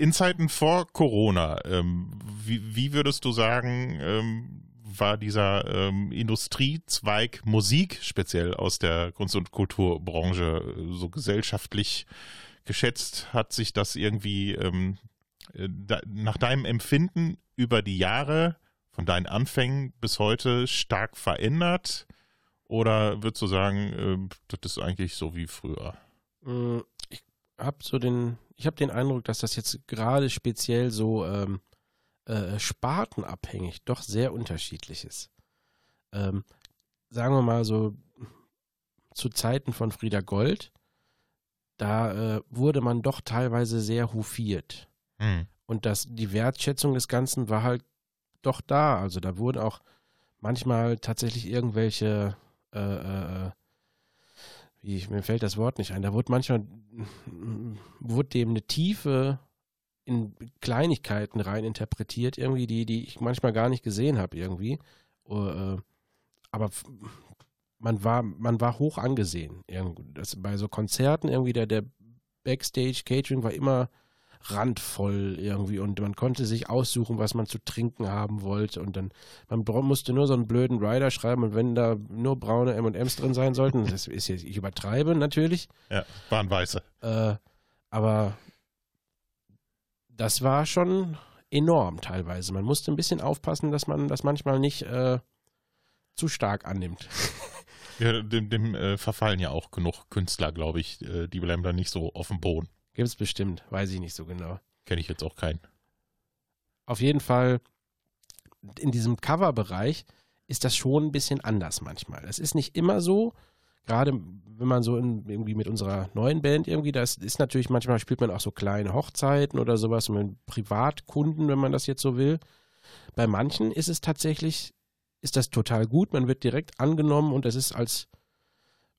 In Zeiten vor Corona, ähm, wie, wie würdest du sagen, ähm, war dieser ähm, Industriezweig Musik, speziell aus der Kunst- und Kulturbranche, äh, so gesellschaftlich geschätzt? Hat sich das irgendwie ähm, äh, da, nach deinem Empfinden über die Jahre von deinen Anfängen bis heute stark verändert? Oder würdest du sagen, äh, das ist eigentlich so wie früher? Mm, Ich habe so den, ich habe den Eindruck, dass das jetzt gerade speziell so ähm, äh, spartenabhängig doch sehr unterschiedlich ist. Ähm, sagen wir mal so zu Zeiten von Frieda Gold, da äh, wurde man doch teilweise sehr hofiert. Hm. Und das, die Wertschätzung des Ganzen war halt doch da. Also da wurden auch manchmal tatsächlich irgendwelche, äh, äh, wie, mir fällt das Wort nicht ein, da wurde manchmal, wurde dem eine Tiefe in Kleinigkeiten rein interpretiert, irgendwie, die, die ich manchmal gar nicht gesehen habe, irgendwie. Äh, aber man war, man war hoch angesehen. Das, bei so Konzerten irgendwie der, der Backstage-Catering war immer randvoll irgendwie und man konnte sich aussuchen, was man zu trinken haben wollte und dann, man musste nur so einen blöden Rider schreiben und wenn da nur braune M&M's drin sein sollten, das ist jetzt, ich übertreibe natürlich, Ja, waren weiße. äh, aber das war schon enorm teilweise. Man musste ein bisschen aufpassen, dass man das manchmal nicht äh, zu stark annimmt. <laughs> Ja, dem dem äh, verfallen ja auch genug Künstler, glaube ich. Äh, die bleiben da nicht so auf dem Boden. Gibt's bestimmt, weiß ich nicht so genau. Kenne ich jetzt auch keinen. Auf jeden Fall in diesem Cover-Bereich ist das schon ein bisschen anders manchmal. Es ist nicht immer so, gerade wenn man so in, irgendwie mit unserer neuen Band irgendwie, das ist natürlich manchmal spielt man auch so kleine Hochzeiten oder sowas mit Privatkunden, wenn man das jetzt so will. Bei manchen ist es tatsächlich, ist das total gut, man wird direkt angenommen und es ist als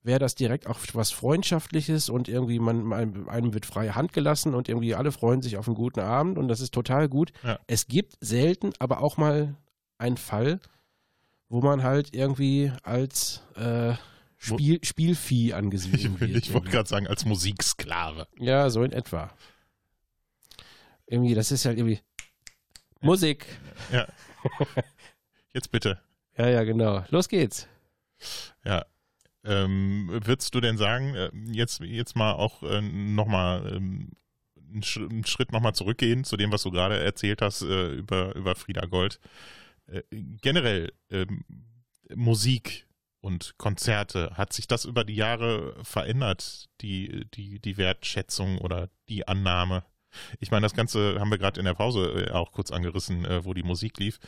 wäre das direkt auch was Freundschaftliches und irgendwie man, einem wird freie Hand gelassen und irgendwie alle freuen sich auf einen guten Abend und das ist total gut. Ja. Es gibt selten, aber auch mal einen Fall, wo man halt irgendwie als äh, Spiel, Spielvieh Ich, angesehen wird. ich wollte gerade sagen, als Musiksklave. Ja, so in etwa. Irgendwie, das ist halt irgendwie Musik. Ja. Jetzt bitte. Ja, ja, genau. Los geht's. Ja. Ähm, würdest du denn sagen, äh, jetzt, jetzt mal auch äh, nochmal ähm, einen, Sch einen Schritt nochmal zurückgehen zu dem, was du gerade erzählt hast äh, über, über Frieda Gold. Äh, generell ähm, Musik und Konzerte, hat sich das über die Jahre verändert, die, die, die Wertschätzung oder die Annahme? Ich meine, das Ganze haben wir gerade in der Pause äh, auch kurz angerissen, äh, wo die Musik lief.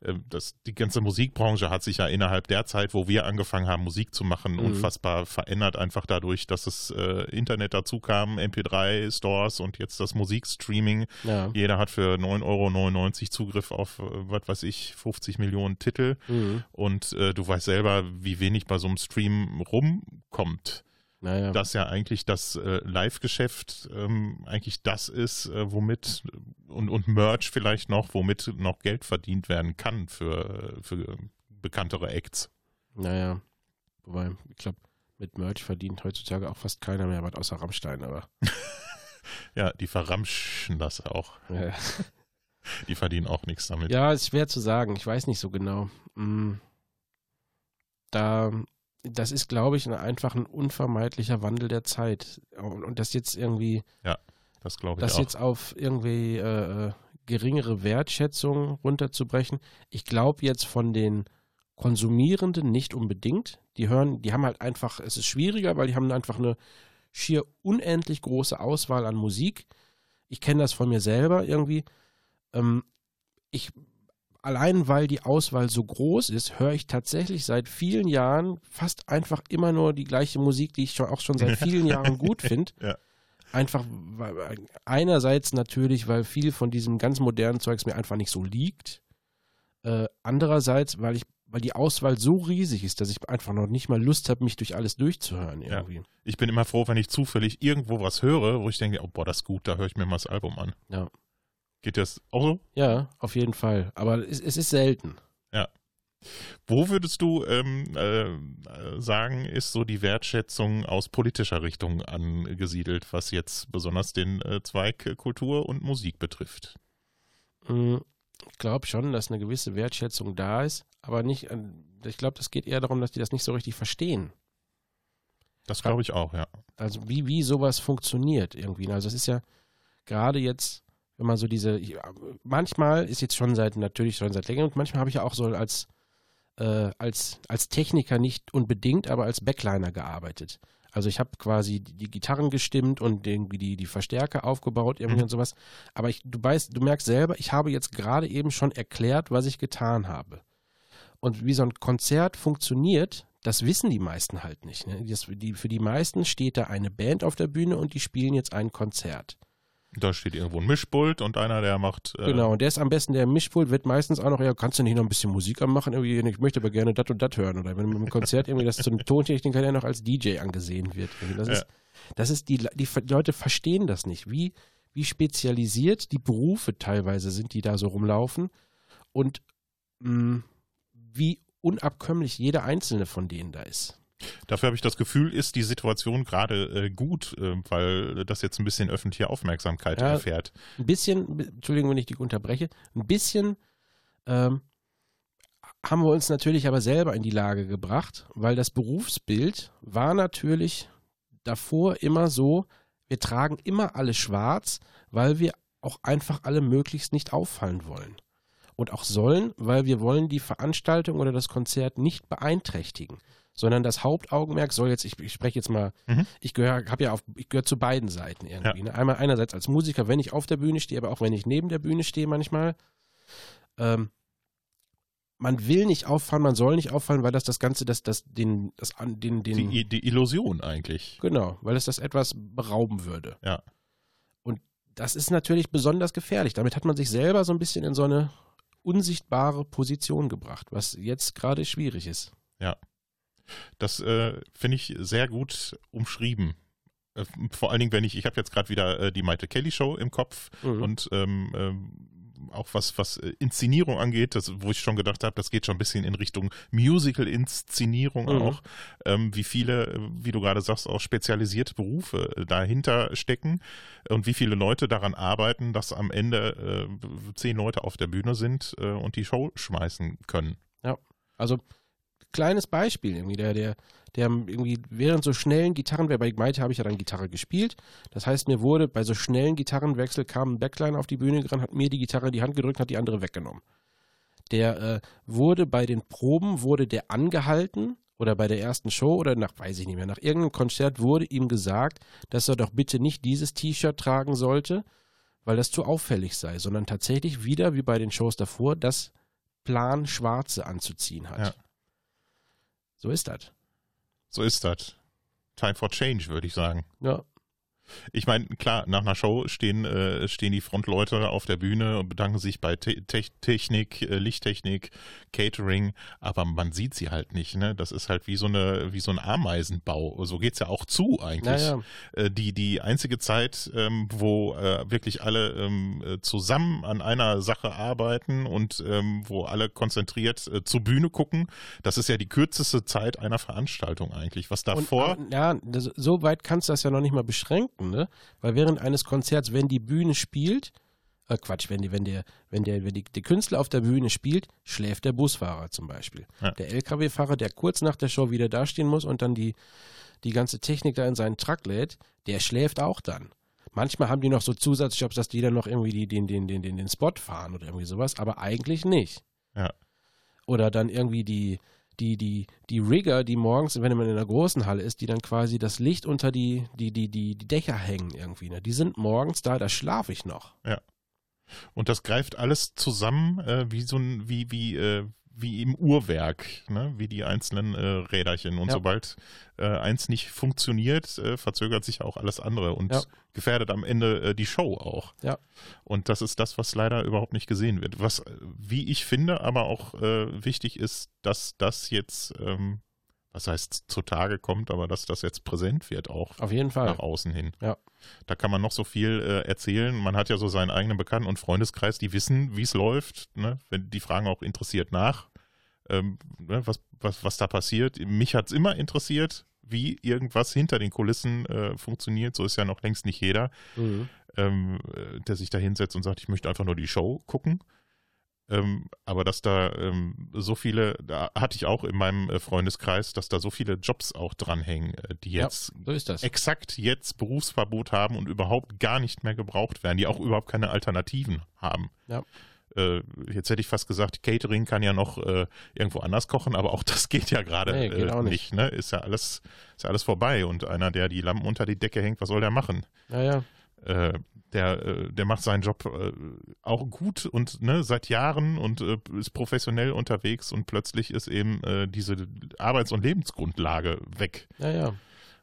Äh, das, die ganze Musikbranche hat sich ja innerhalb der Zeit, wo wir angefangen haben, Musik zu machen, Mhm. unfassbar verändert, einfach dadurch, dass das äh, Internet dazu kam, MP3-Stores und jetzt das Musikstreaming. Ja. Jeder hat für 9,99 Euro Zugriff auf, was weiß ich, 50 Millionen Titel. Mhm. Und äh, du weißt selber, wie wenig bei so einem Stream rumkommt Naja. dass ja eigentlich das äh, Live-Geschäft ähm, eigentlich das ist, äh, womit und, und Merch vielleicht noch, womit noch Geld verdient werden kann für, für bekanntere Acts. Naja. Wobei, ich glaube, mit Merch verdient heutzutage auch fast keiner mehr was außer Rammstein, aber. <laughs> Ja, die verramschen das auch. Ja. <laughs> Die verdienen auch nichts damit. Ja, ist schwer zu sagen. Ich weiß nicht so genau. Mm. Da, das ist, glaube ich, ein, einfach ein unvermeidlicher Wandel der Zeit. Und, und das jetzt irgendwie, Das glaube ich das auch. jetzt auf irgendwie äh, äh, geringere Wertschätzung runterzubrechen. Ich glaube jetzt von den Konsumierenden nicht unbedingt. Die hören, die haben halt einfach, es ist schwieriger, weil die haben einfach eine schier unendlich große Auswahl an Musik. Ich kenne das von mir selber irgendwie. Ähm, ich allein weil die Auswahl so groß ist, höre ich tatsächlich seit vielen Jahren fast einfach immer nur die gleiche Musik, die ich schon, auch schon seit vielen Jahren gut <laughs> finde. Ja. Einfach, weil, einerseits natürlich, weil viel von diesem ganz modernen Zeugs mir einfach nicht so liegt. Äh, andererseits, weil ich, weil die Auswahl so riesig ist, dass ich einfach noch nicht mal Lust habe, mich durch alles durchzuhören irgendwie. Ich bin immer froh, wenn ich zufällig irgendwo was höre, wo ich denke, oh, boah, das ist gut, da höre ich mir mal das Album an. Ja. Geht das auch so? Ja, auf jeden Fall. Aber es, es ist selten. Wo würdest du ähm, äh, sagen, ist so die Wertschätzung aus politischer Richtung angesiedelt, was jetzt besonders den äh, Zweig äh, Kultur und Musik betrifft? Mm, Ich glaube schon, dass eine gewisse Wertschätzung da ist, aber nicht, an- ich glaube, das geht eher darum, dass die das nicht so richtig verstehen. Das glaube ich auch, ja. Also wie, wie sowas funktioniert irgendwie. Also es ist ja gerade jetzt, wenn man so diese, ich- manchmal ist jetzt schon seit, natürlich schon seit länger und manchmal habe ich ja auch so als, äh, als, als Techniker nicht unbedingt, aber als Backliner gearbeitet. Also ich habe quasi die, die Gitarren gestimmt und irgendwie die, die Verstärker aufgebaut irgendwie Mhm. und sowas. Aber ich, du weißt, du merkst selber, ich habe jetzt gerade eben schon erklärt, was ich getan habe. Und wie so ein Konzert funktioniert, das wissen die meisten halt nicht. Ne? Das, die, für die meisten steht da eine Band auf der Bühne und die spielen jetzt ein Konzert. Da steht irgendwo ein Mischpult und einer, der macht. Äh, Genau, und der ist am besten der Mischpult, wird meistens auch noch, ja, kannst du nicht noch ein bisschen Musik anmachen? Irgendwie, ich möchte aber gerne das und das hören. Oder wenn im Konzert irgendwie das zum Tontechniker der noch als DJ angesehen wird. Das, Ja. ist, das ist, die, die Leute verstehen das nicht, wie, wie spezialisiert die Berufe teilweise sind, die da so rumlaufen und mh, wie unabkömmlich jeder einzelne von denen da ist. Dafür habe ich das Gefühl, ist die Situation gerade äh, gut, äh, weil das jetzt ein bisschen öffentliche Aufmerksamkeit Ja. erfährt. Ein bisschen, Entschuldigung, wenn ich dich unterbreche, ein bisschen ähm, haben wir uns natürlich aber selber in die Lage gebracht, weil das Berufsbild war natürlich davor immer so, wir tragen immer alle schwarz, weil wir auch einfach alle möglichst nicht auffallen wollen. Und auch sollen, weil wir wollen die Veranstaltung oder das Konzert nicht beeinträchtigen, sondern das Hauptaugenmerk soll jetzt, ich, ich spreche jetzt mal, Mhm. ich gehöre, habe ja auf, ich gehöre zu beiden Seiten irgendwie. Ne? Einmal einerseits als Musiker, wenn ich auf der Bühne stehe, aber auch wenn ich neben der Bühne stehe manchmal. Ähm, man will nicht auffallen, man soll nicht auffallen, weil das das Ganze, das, das, den, das, an- den, den, Die, die Illusion eigentlich. genau, weil es das etwas berauben würde. Ja. Und das ist natürlich besonders gefährlich. Damit hat man sich selber so ein bisschen in so eine unsichtbare Position gebracht, was jetzt gerade schwierig ist. Das äh, finde ich sehr gut umschrieben. Äh, vor allen Dingen, wenn ich, ich habe jetzt gerade wieder äh, die Maite Kelly Show im Kopf Mhm. und ähm, ähm, auch was, was äh, Inszenierung angeht, das, wo ich schon gedacht habe, das geht schon ein bisschen in Richtung Musical-Inszenierung Mhm. auch, ähm, wie viele, äh, wie du gerade sagst, auch spezialisierte Berufe äh, dahinter stecken und wie viele Leute daran arbeiten, dass am Ende äh, zehn Leute auf der Bühne sind äh, und die Show schmeißen können. Also, kleines Beispiel irgendwie, der, der, der irgendwie während so schnellen Gitarren, bei Maite habe ich ja dann Gitarre gespielt. Das heißt, mir wurde bei so schnellen Gitarrenwechsel kam ein Backline auf die Bühne gerannt, hat mir die Gitarre in die Hand gedrückt, hat die andere weggenommen. Der äh, wurde bei den Proben, wurde der angehalten oder bei der ersten Show oder nach, weiß ich nicht mehr, nach irgendeinem Konzert wurde ihm gesagt, dass er doch bitte nicht dieses T-Shirt tragen sollte, weil das zu auffällig sei, sondern tatsächlich wieder, wie bei den Shows davor, das Plan Schwarze anzuziehen hat. Ja. So ist das. So ist das. Time for Change, würde ich sagen. Ja. Ich meine, klar, nach einer Show stehen, äh, stehen die Frontleute auf der Bühne und bedanken sich bei Te Te Technik, äh, Lichttechnik, Catering, aber man sieht sie halt nicht. Ne? Das ist halt wie so eine, wie so ein Ameisenbau. So geht's ja auch zu eigentlich. Naja, Äh, die, die einzige Zeit, ähm, wo äh, wirklich alle ähm, äh, zusammen an einer Sache arbeiten und ähm, wo alle konzentriert äh, zur Bühne gucken, das ist ja die kürzeste Zeit einer Veranstaltung eigentlich. Was und, davor, äh, ja, das, so weit kannst du das ja noch nicht mal beschränken, ne? Weil während eines Konzerts, wenn die Bühne spielt, äh Quatsch, wenn, die, wenn, der, wenn, der, wenn die, der Künstler auf der Bühne spielt, schläft der Busfahrer zum Beispiel. Ja. Der LKW-Fahrer, der kurz nach der Show wieder dastehen muss und dann die, die ganze Technik da in seinen Truck lädt, der schläft auch dann. Manchmal haben die noch so Zusatzjobs, dass die dann noch irgendwie die, den, den, den, den, den Spot fahren oder irgendwie sowas, aber eigentlich nicht. Ja. Oder dann irgendwie die, die, die, die Rigger, die morgens, wenn man in einer großen Halle ist, die dann quasi das Licht unter die, die, die, die, die Dächer hängen irgendwie. Ne? Die sind morgens da, da schlafe ich noch. Und das greift alles zusammen, äh, wie so ein, wie, wie, äh, wie im Uhrwerk, ne? wie die einzelnen äh, Räderchen. Und Ja. sobald äh, eins nicht funktioniert, äh, verzögert sich auch alles andere und Ja. gefährdet am Ende äh, die Show auch. Ja. Und das ist das, was leider überhaupt nicht gesehen wird. Was, wie ich finde, aber auch äh, wichtig ist, dass das jetzt, ähm, was heißt zutage kommt, aber dass das jetzt präsent wird auch Auf jeden Fall. nach außen hin. Ja. Da kann man noch so viel äh, erzählen. Man hat ja so seinen eigenen Bekannten- und Freundeskreis, die wissen, wie es läuft. Ne? Wenn, die fragen auch interessiert nach, ähm, ne? was, was, was da passiert. Mich hat es immer interessiert, wie irgendwas hinter den Kulissen äh, funktioniert. So ist ja noch längst nicht jeder, Mhm. ähm, äh, der sich da hinsetzt und sagt, ich möchte einfach nur die Show gucken. Ähm, aber dass da ähm, so viele, da hatte ich auch in meinem äh, Freundeskreis, dass da so viele Jobs auch dranhängen, äh, die Ja. jetzt So ist das. exakt jetzt Berufsverbot haben und überhaupt gar nicht mehr gebraucht werden, die auch überhaupt keine Alternativen haben. Ja. Äh, jetzt hätte ich fast gesagt, Catering kann ja noch äh, irgendwo anders kochen, aber auch das <laughs> geht ja gerade Nee, nicht. nicht. ne? Ist ja alles, ist ja alles vorbei. Und einer, der die Lampen unter die Decke hängt, was soll der machen? Naja, Äh, der, äh, der macht seinen Job äh, auch gut und ne, seit Jahren und äh, ist professionell unterwegs und plötzlich ist eben äh, diese Arbeits- und Lebensgrundlage weg. naja.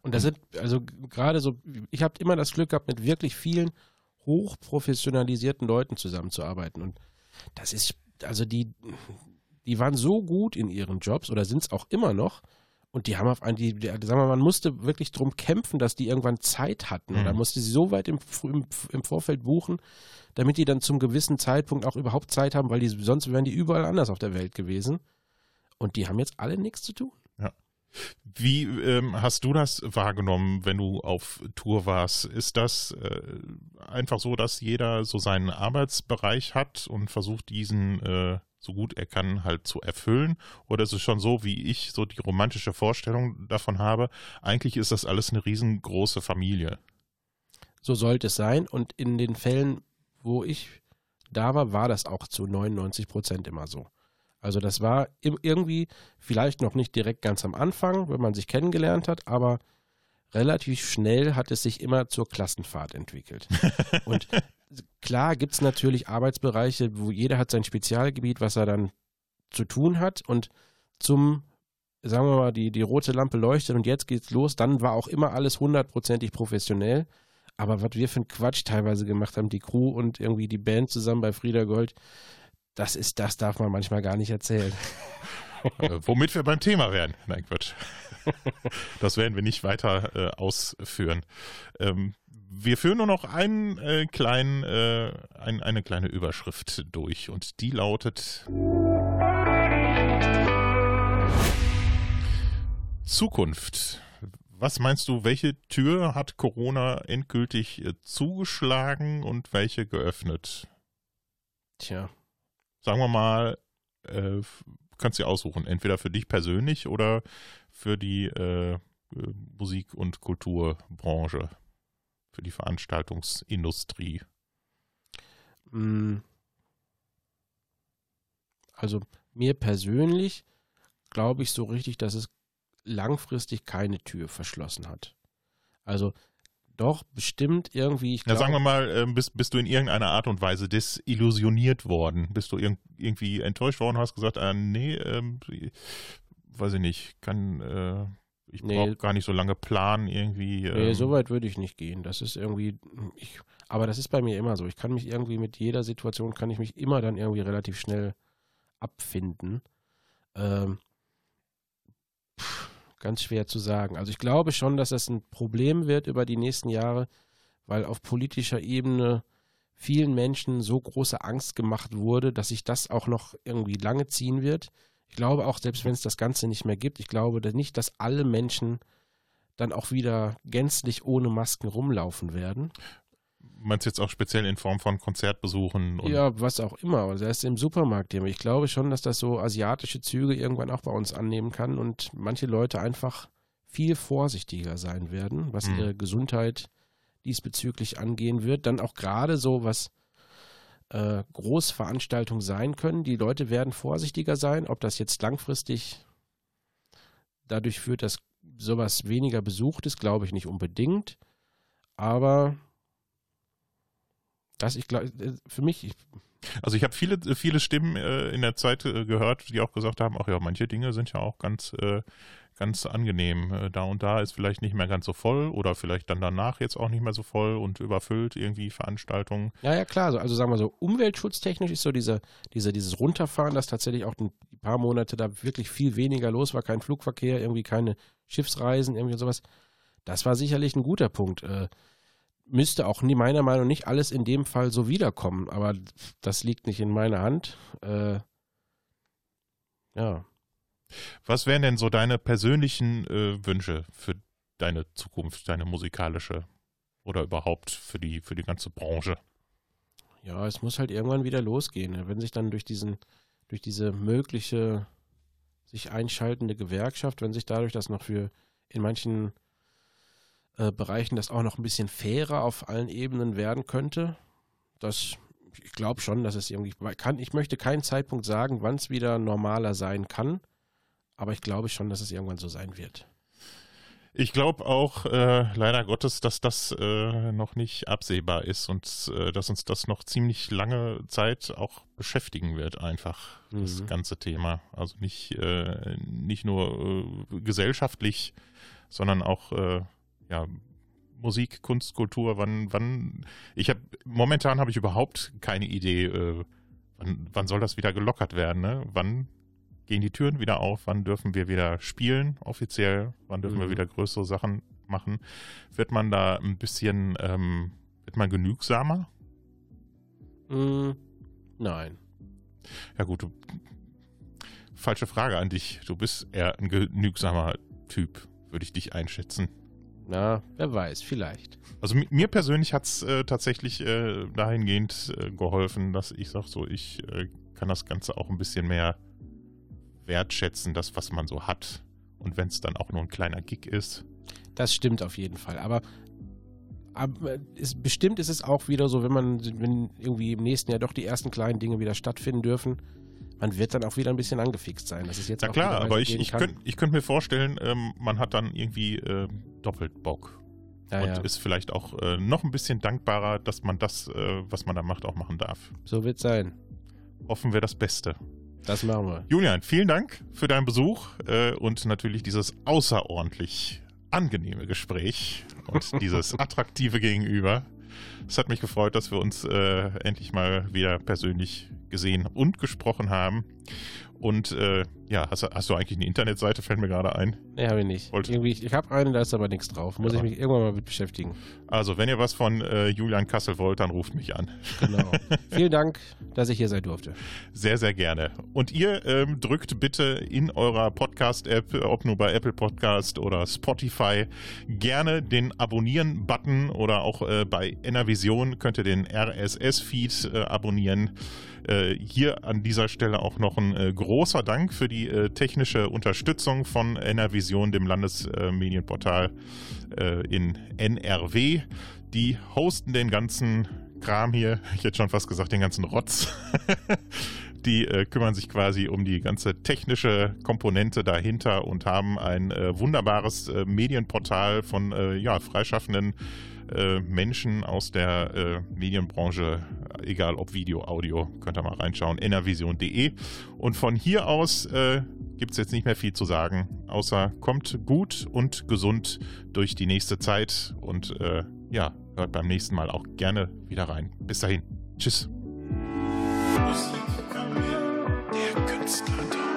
Und das sind, also gerade so, ich habe immer das Glück gehabt, mit wirklich vielen hochprofessionalisierten Leuten zusammenzuarbeiten. Und das ist, also die, die waren so gut in ihren Jobs oder sind es auch immer noch. Und die haben auf einen, die, die, sagen wir mal, man musste wirklich drum kämpfen, dass die irgendwann Zeit hatten. Mhm. Oder musste sie so weit im, im, im Vorfeld buchen, damit die dann zum gewissen Zeitpunkt auch überhaupt Zeit haben, weil die sonst wären die überall anders auf der Welt gewesen. Und die haben jetzt alle nichts zu tun. Wie ähm, hast du das wahrgenommen, wenn du auf Tour warst? Ist das äh, einfach so, dass jeder so seinen Arbeitsbereich hat und versucht, diesen äh, so gut er kann halt zu erfüllen? Oder ist es schon so, wie ich so die romantische Vorstellung davon habe? Eigentlich ist das alles eine riesengroße Familie. So sollte es sein. Und in den Fällen, wo ich da war, war das auch zu 99 Prozent immer so. Also das war irgendwie vielleicht noch nicht direkt ganz am Anfang, wenn man sich kennengelernt hat, aber relativ schnell hat es sich immer zur Klassenfahrt entwickelt. <laughs> Und klar gibt es natürlich Arbeitsbereiche, wo jeder hat sein Spezialgebiet, was er dann zu tun hat. Und zum, sagen wir mal, die, die rote Lampe leuchtet und jetzt geht's los, dann war auch immer alles hundertprozentig professionell. Aber was wir für einen Quatsch teilweise gemacht haben, die Crew und irgendwie die Band zusammen bei Frieda Gold, das ist, das darf man manchmal gar nicht erzählen. <laughs> äh, womit wir beim Thema wären. Nein, Quatsch. <laughs> Das werden wir nicht weiter äh, ausführen. Ähm, wir führen nur noch einen, äh, kleinen, äh, ein, eine kleine Überschrift durch und die lautet Zukunft. Was meinst du, welche Tür hat Corona endgültig äh, zugeschlagen und welche geöffnet? Tja. Sagen wir mal, äh, kannst du aussuchen, entweder für dich persönlich oder für die äh, äh Musik- und Kulturbranche, für die Veranstaltungsindustrie. Mm. Also mir persönlich glaube ich so richtig, dass es langfristig keine Tür verschlossen hat. Also doch, bestimmt irgendwie. Ich glaub, ja, sagen wir mal, äh, bist, bist du in irgendeiner Art und Weise desillusioniert worden? Bist du irg irgendwie enttäuscht worden und hast gesagt, äh, nee, ähm, weiß ich nicht, kann, äh, ich nee. brauche gar nicht so lange planen irgendwie. Ähm. Nee, so weit würde ich nicht gehen. Das ist irgendwie, ich, aber das ist bei mir immer so. Ich kann mich irgendwie mit jeder Situation, kann ich mich immer dann irgendwie relativ schnell abfinden. Ähm, pff, ganz schwer zu sagen. Also ich glaube schon, dass das ein Problem wird über die nächsten Jahre, weil auf politischer Ebene vielen Menschen so große Angst gemacht wurde, dass sich das auch noch irgendwie lange ziehen wird. Ich glaube auch, selbst wenn es das Ganze nicht mehr gibt, ich glaube nicht, dass alle Menschen dann auch wieder gänzlich ohne Masken rumlaufen werden meinst jetzt auch speziell in Form von Konzertbesuchen? ja, was auch immer. Also erst im Supermarkt. Ich glaube schon, dass das so asiatische Züge irgendwann auch bei uns annehmen kann und manche Leute einfach viel vorsichtiger sein werden, was mhm. ihre Gesundheit diesbezüglich angehen wird. Dann auch gerade so, was äh, Großveranstaltungen sein können. Die Leute werden vorsichtiger sein. Ob das jetzt langfristig dadurch führt, dass sowas weniger besucht ist, glaube ich nicht unbedingt. Aber das, ich glaube, äh, für mich. Ich, also ich habe viele, viele Stimmen äh, in der Zeit äh, gehört, die auch gesagt haben, ach ja, manche Dinge sind ja auch ganz, äh, ganz angenehm. Äh, da und da ist vielleicht nicht mehr ganz so voll oder vielleicht dann danach jetzt auch nicht mehr so voll und überfüllt irgendwie Veranstaltungen. Ja, ja, klar. Also, also sagen wir so, umweltschutztechnisch ist so diese, diese, dieses Runterfahren, dass tatsächlich auch ein paar Monate da wirklich viel weniger los war, kein Flugverkehr, irgendwie keine Schiffsreisen, irgendwie sowas. Das war sicherlich ein guter Punkt. Müsste auch nie, meiner Meinung nach nicht alles in dem Fall so wiederkommen, aber das liegt nicht in meiner Hand. Äh, ja. Was wären denn so deine persönlichen äh, Wünsche für deine Zukunft, deine musikalische oder überhaupt für die, für die ganze Branche? Ja, es muss halt irgendwann wieder losgehen. Ne? Wenn sich dann durch diesen, durch diese mögliche sich einschaltende Gewerkschaft, wenn sich dadurch das noch für in manchen äh, Bereichen das auch noch ein bisschen fairer auf allen Ebenen werden könnte. Das, ich glaube schon, dass es irgendwie kann. Ich möchte keinen Zeitpunkt sagen, wann es wieder normaler sein kann, aber ich glaube schon, dass es irgendwann so sein wird. Ich glaube auch äh, leider Gottes, dass das äh, noch nicht absehbar ist und äh, dass uns das noch ziemlich lange Zeit auch beschäftigen wird, einfach mhm. das ganze Thema. Also nicht, äh, nicht nur äh, gesellschaftlich, sondern auch ja, Musik, Kunst, Kultur, wann, wann, ich habe, momentan habe ich überhaupt keine Idee, äh, wann, wann soll das wieder gelockert werden, ne? Wann gehen die Türen wieder auf, wann dürfen wir wieder spielen, offiziell, wann dürfen mhm. wir wieder größere Sachen machen? Wird man da ein bisschen, ähm, wird man genügsamer? Mm, nein. Ja gut, du, falsche Frage an dich. Du bist eher ein genügsamer Typ, würde ich dich einschätzen. Na, wer weiß, vielleicht. Also mi- mir persönlich hat es äh, tatsächlich äh, dahingehend äh, geholfen, dass ich sage, so, ich äh, kann das Ganze auch ein bisschen mehr wertschätzen, das, was man so hat. Und wenn es dann auch nur ein kleiner Gig ist. Das stimmt auf jeden Fall. Aber, aber ist, bestimmt ist es auch wieder so, wenn man, wenn irgendwie im nächsten Jahr doch die ersten kleinen Dinge wieder stattfinden dürfen, man wird dann auch wieder ein bisschen angefixt sein. Das ist jetzt Na auch klar, aber ich, ich könnte könnt mir vorstellen, ähm, man hat dann irgendwie ähm, doppelt Bock. ja, und ja. ist vielleicht auch äh, noch ein bisschen dankbarer, dass man das, äh, was man da macht, auch machen darf. So wird sein. Hoffen wir das Beste. Das machen wir. Julian, vielen Dank für deinen Besuch äh, und natürlich dieses außerordentlich angenehme Gespräch und <laughs> dieses attraktive Gegenüber. Es hat mich gefreut, dass wir uns äh, endlich mal wieder persönlich gesehen und gesprochen haben. Und äh, ja, hast, du- hast du eigentlich eine Internetseite, fällt mir gerade ein. Nee, habe ich nicht. Wollte- Irgendwie, ich habe eine, da ist aber nichts drauf. Muss Ja. ich mich irgendwann mal mit beschäftigen. Also, wenn ihr was von äh, Julian Kassel wollt, dann ruft mich an. Genau. <laughs> Vielen Dank, dass ich hier sein durfte. Sehr, sehr gerne. Und ihr ähm, drückt bitte in eurer Podcast-App, ob nur bei Apple Podcast oder Spotify, gerne den Abonnieren-Button oder auch äh, bei Enervision könnt ihr den RSS-Feed äh, abonnieren. Äh, hier an dieser Stelle auch noch ein äh, großer Dank für die äh, technische Unterstützung von Enervision, dem Landesmedienportal äh, in NRW. Die hosten den ganzen Kram hier, <laughs> ich hätte schon fast gesagt, den ganzen Rotz. <laughs> Die äh, kümmern sich quasi um die ganze technische Komponente dahinter und haben ein äh, wunderbares äh, Medienportal von äh, ja, freischaffenden äh, Menschen aus der äh, Medienbranche, egal ob Video, Audio, könnt ihr mal reinschauen, enervision.de. Und von hier aus äh, gibt es jetzt nicht mehr viel zu sagen, außer kommt gut und gesund durch die nächste Zeit und äh, ja, hört beim nächsten Mal auch gerne wieder rein. Bis dahin. Tschüss. Der Künstlertalk.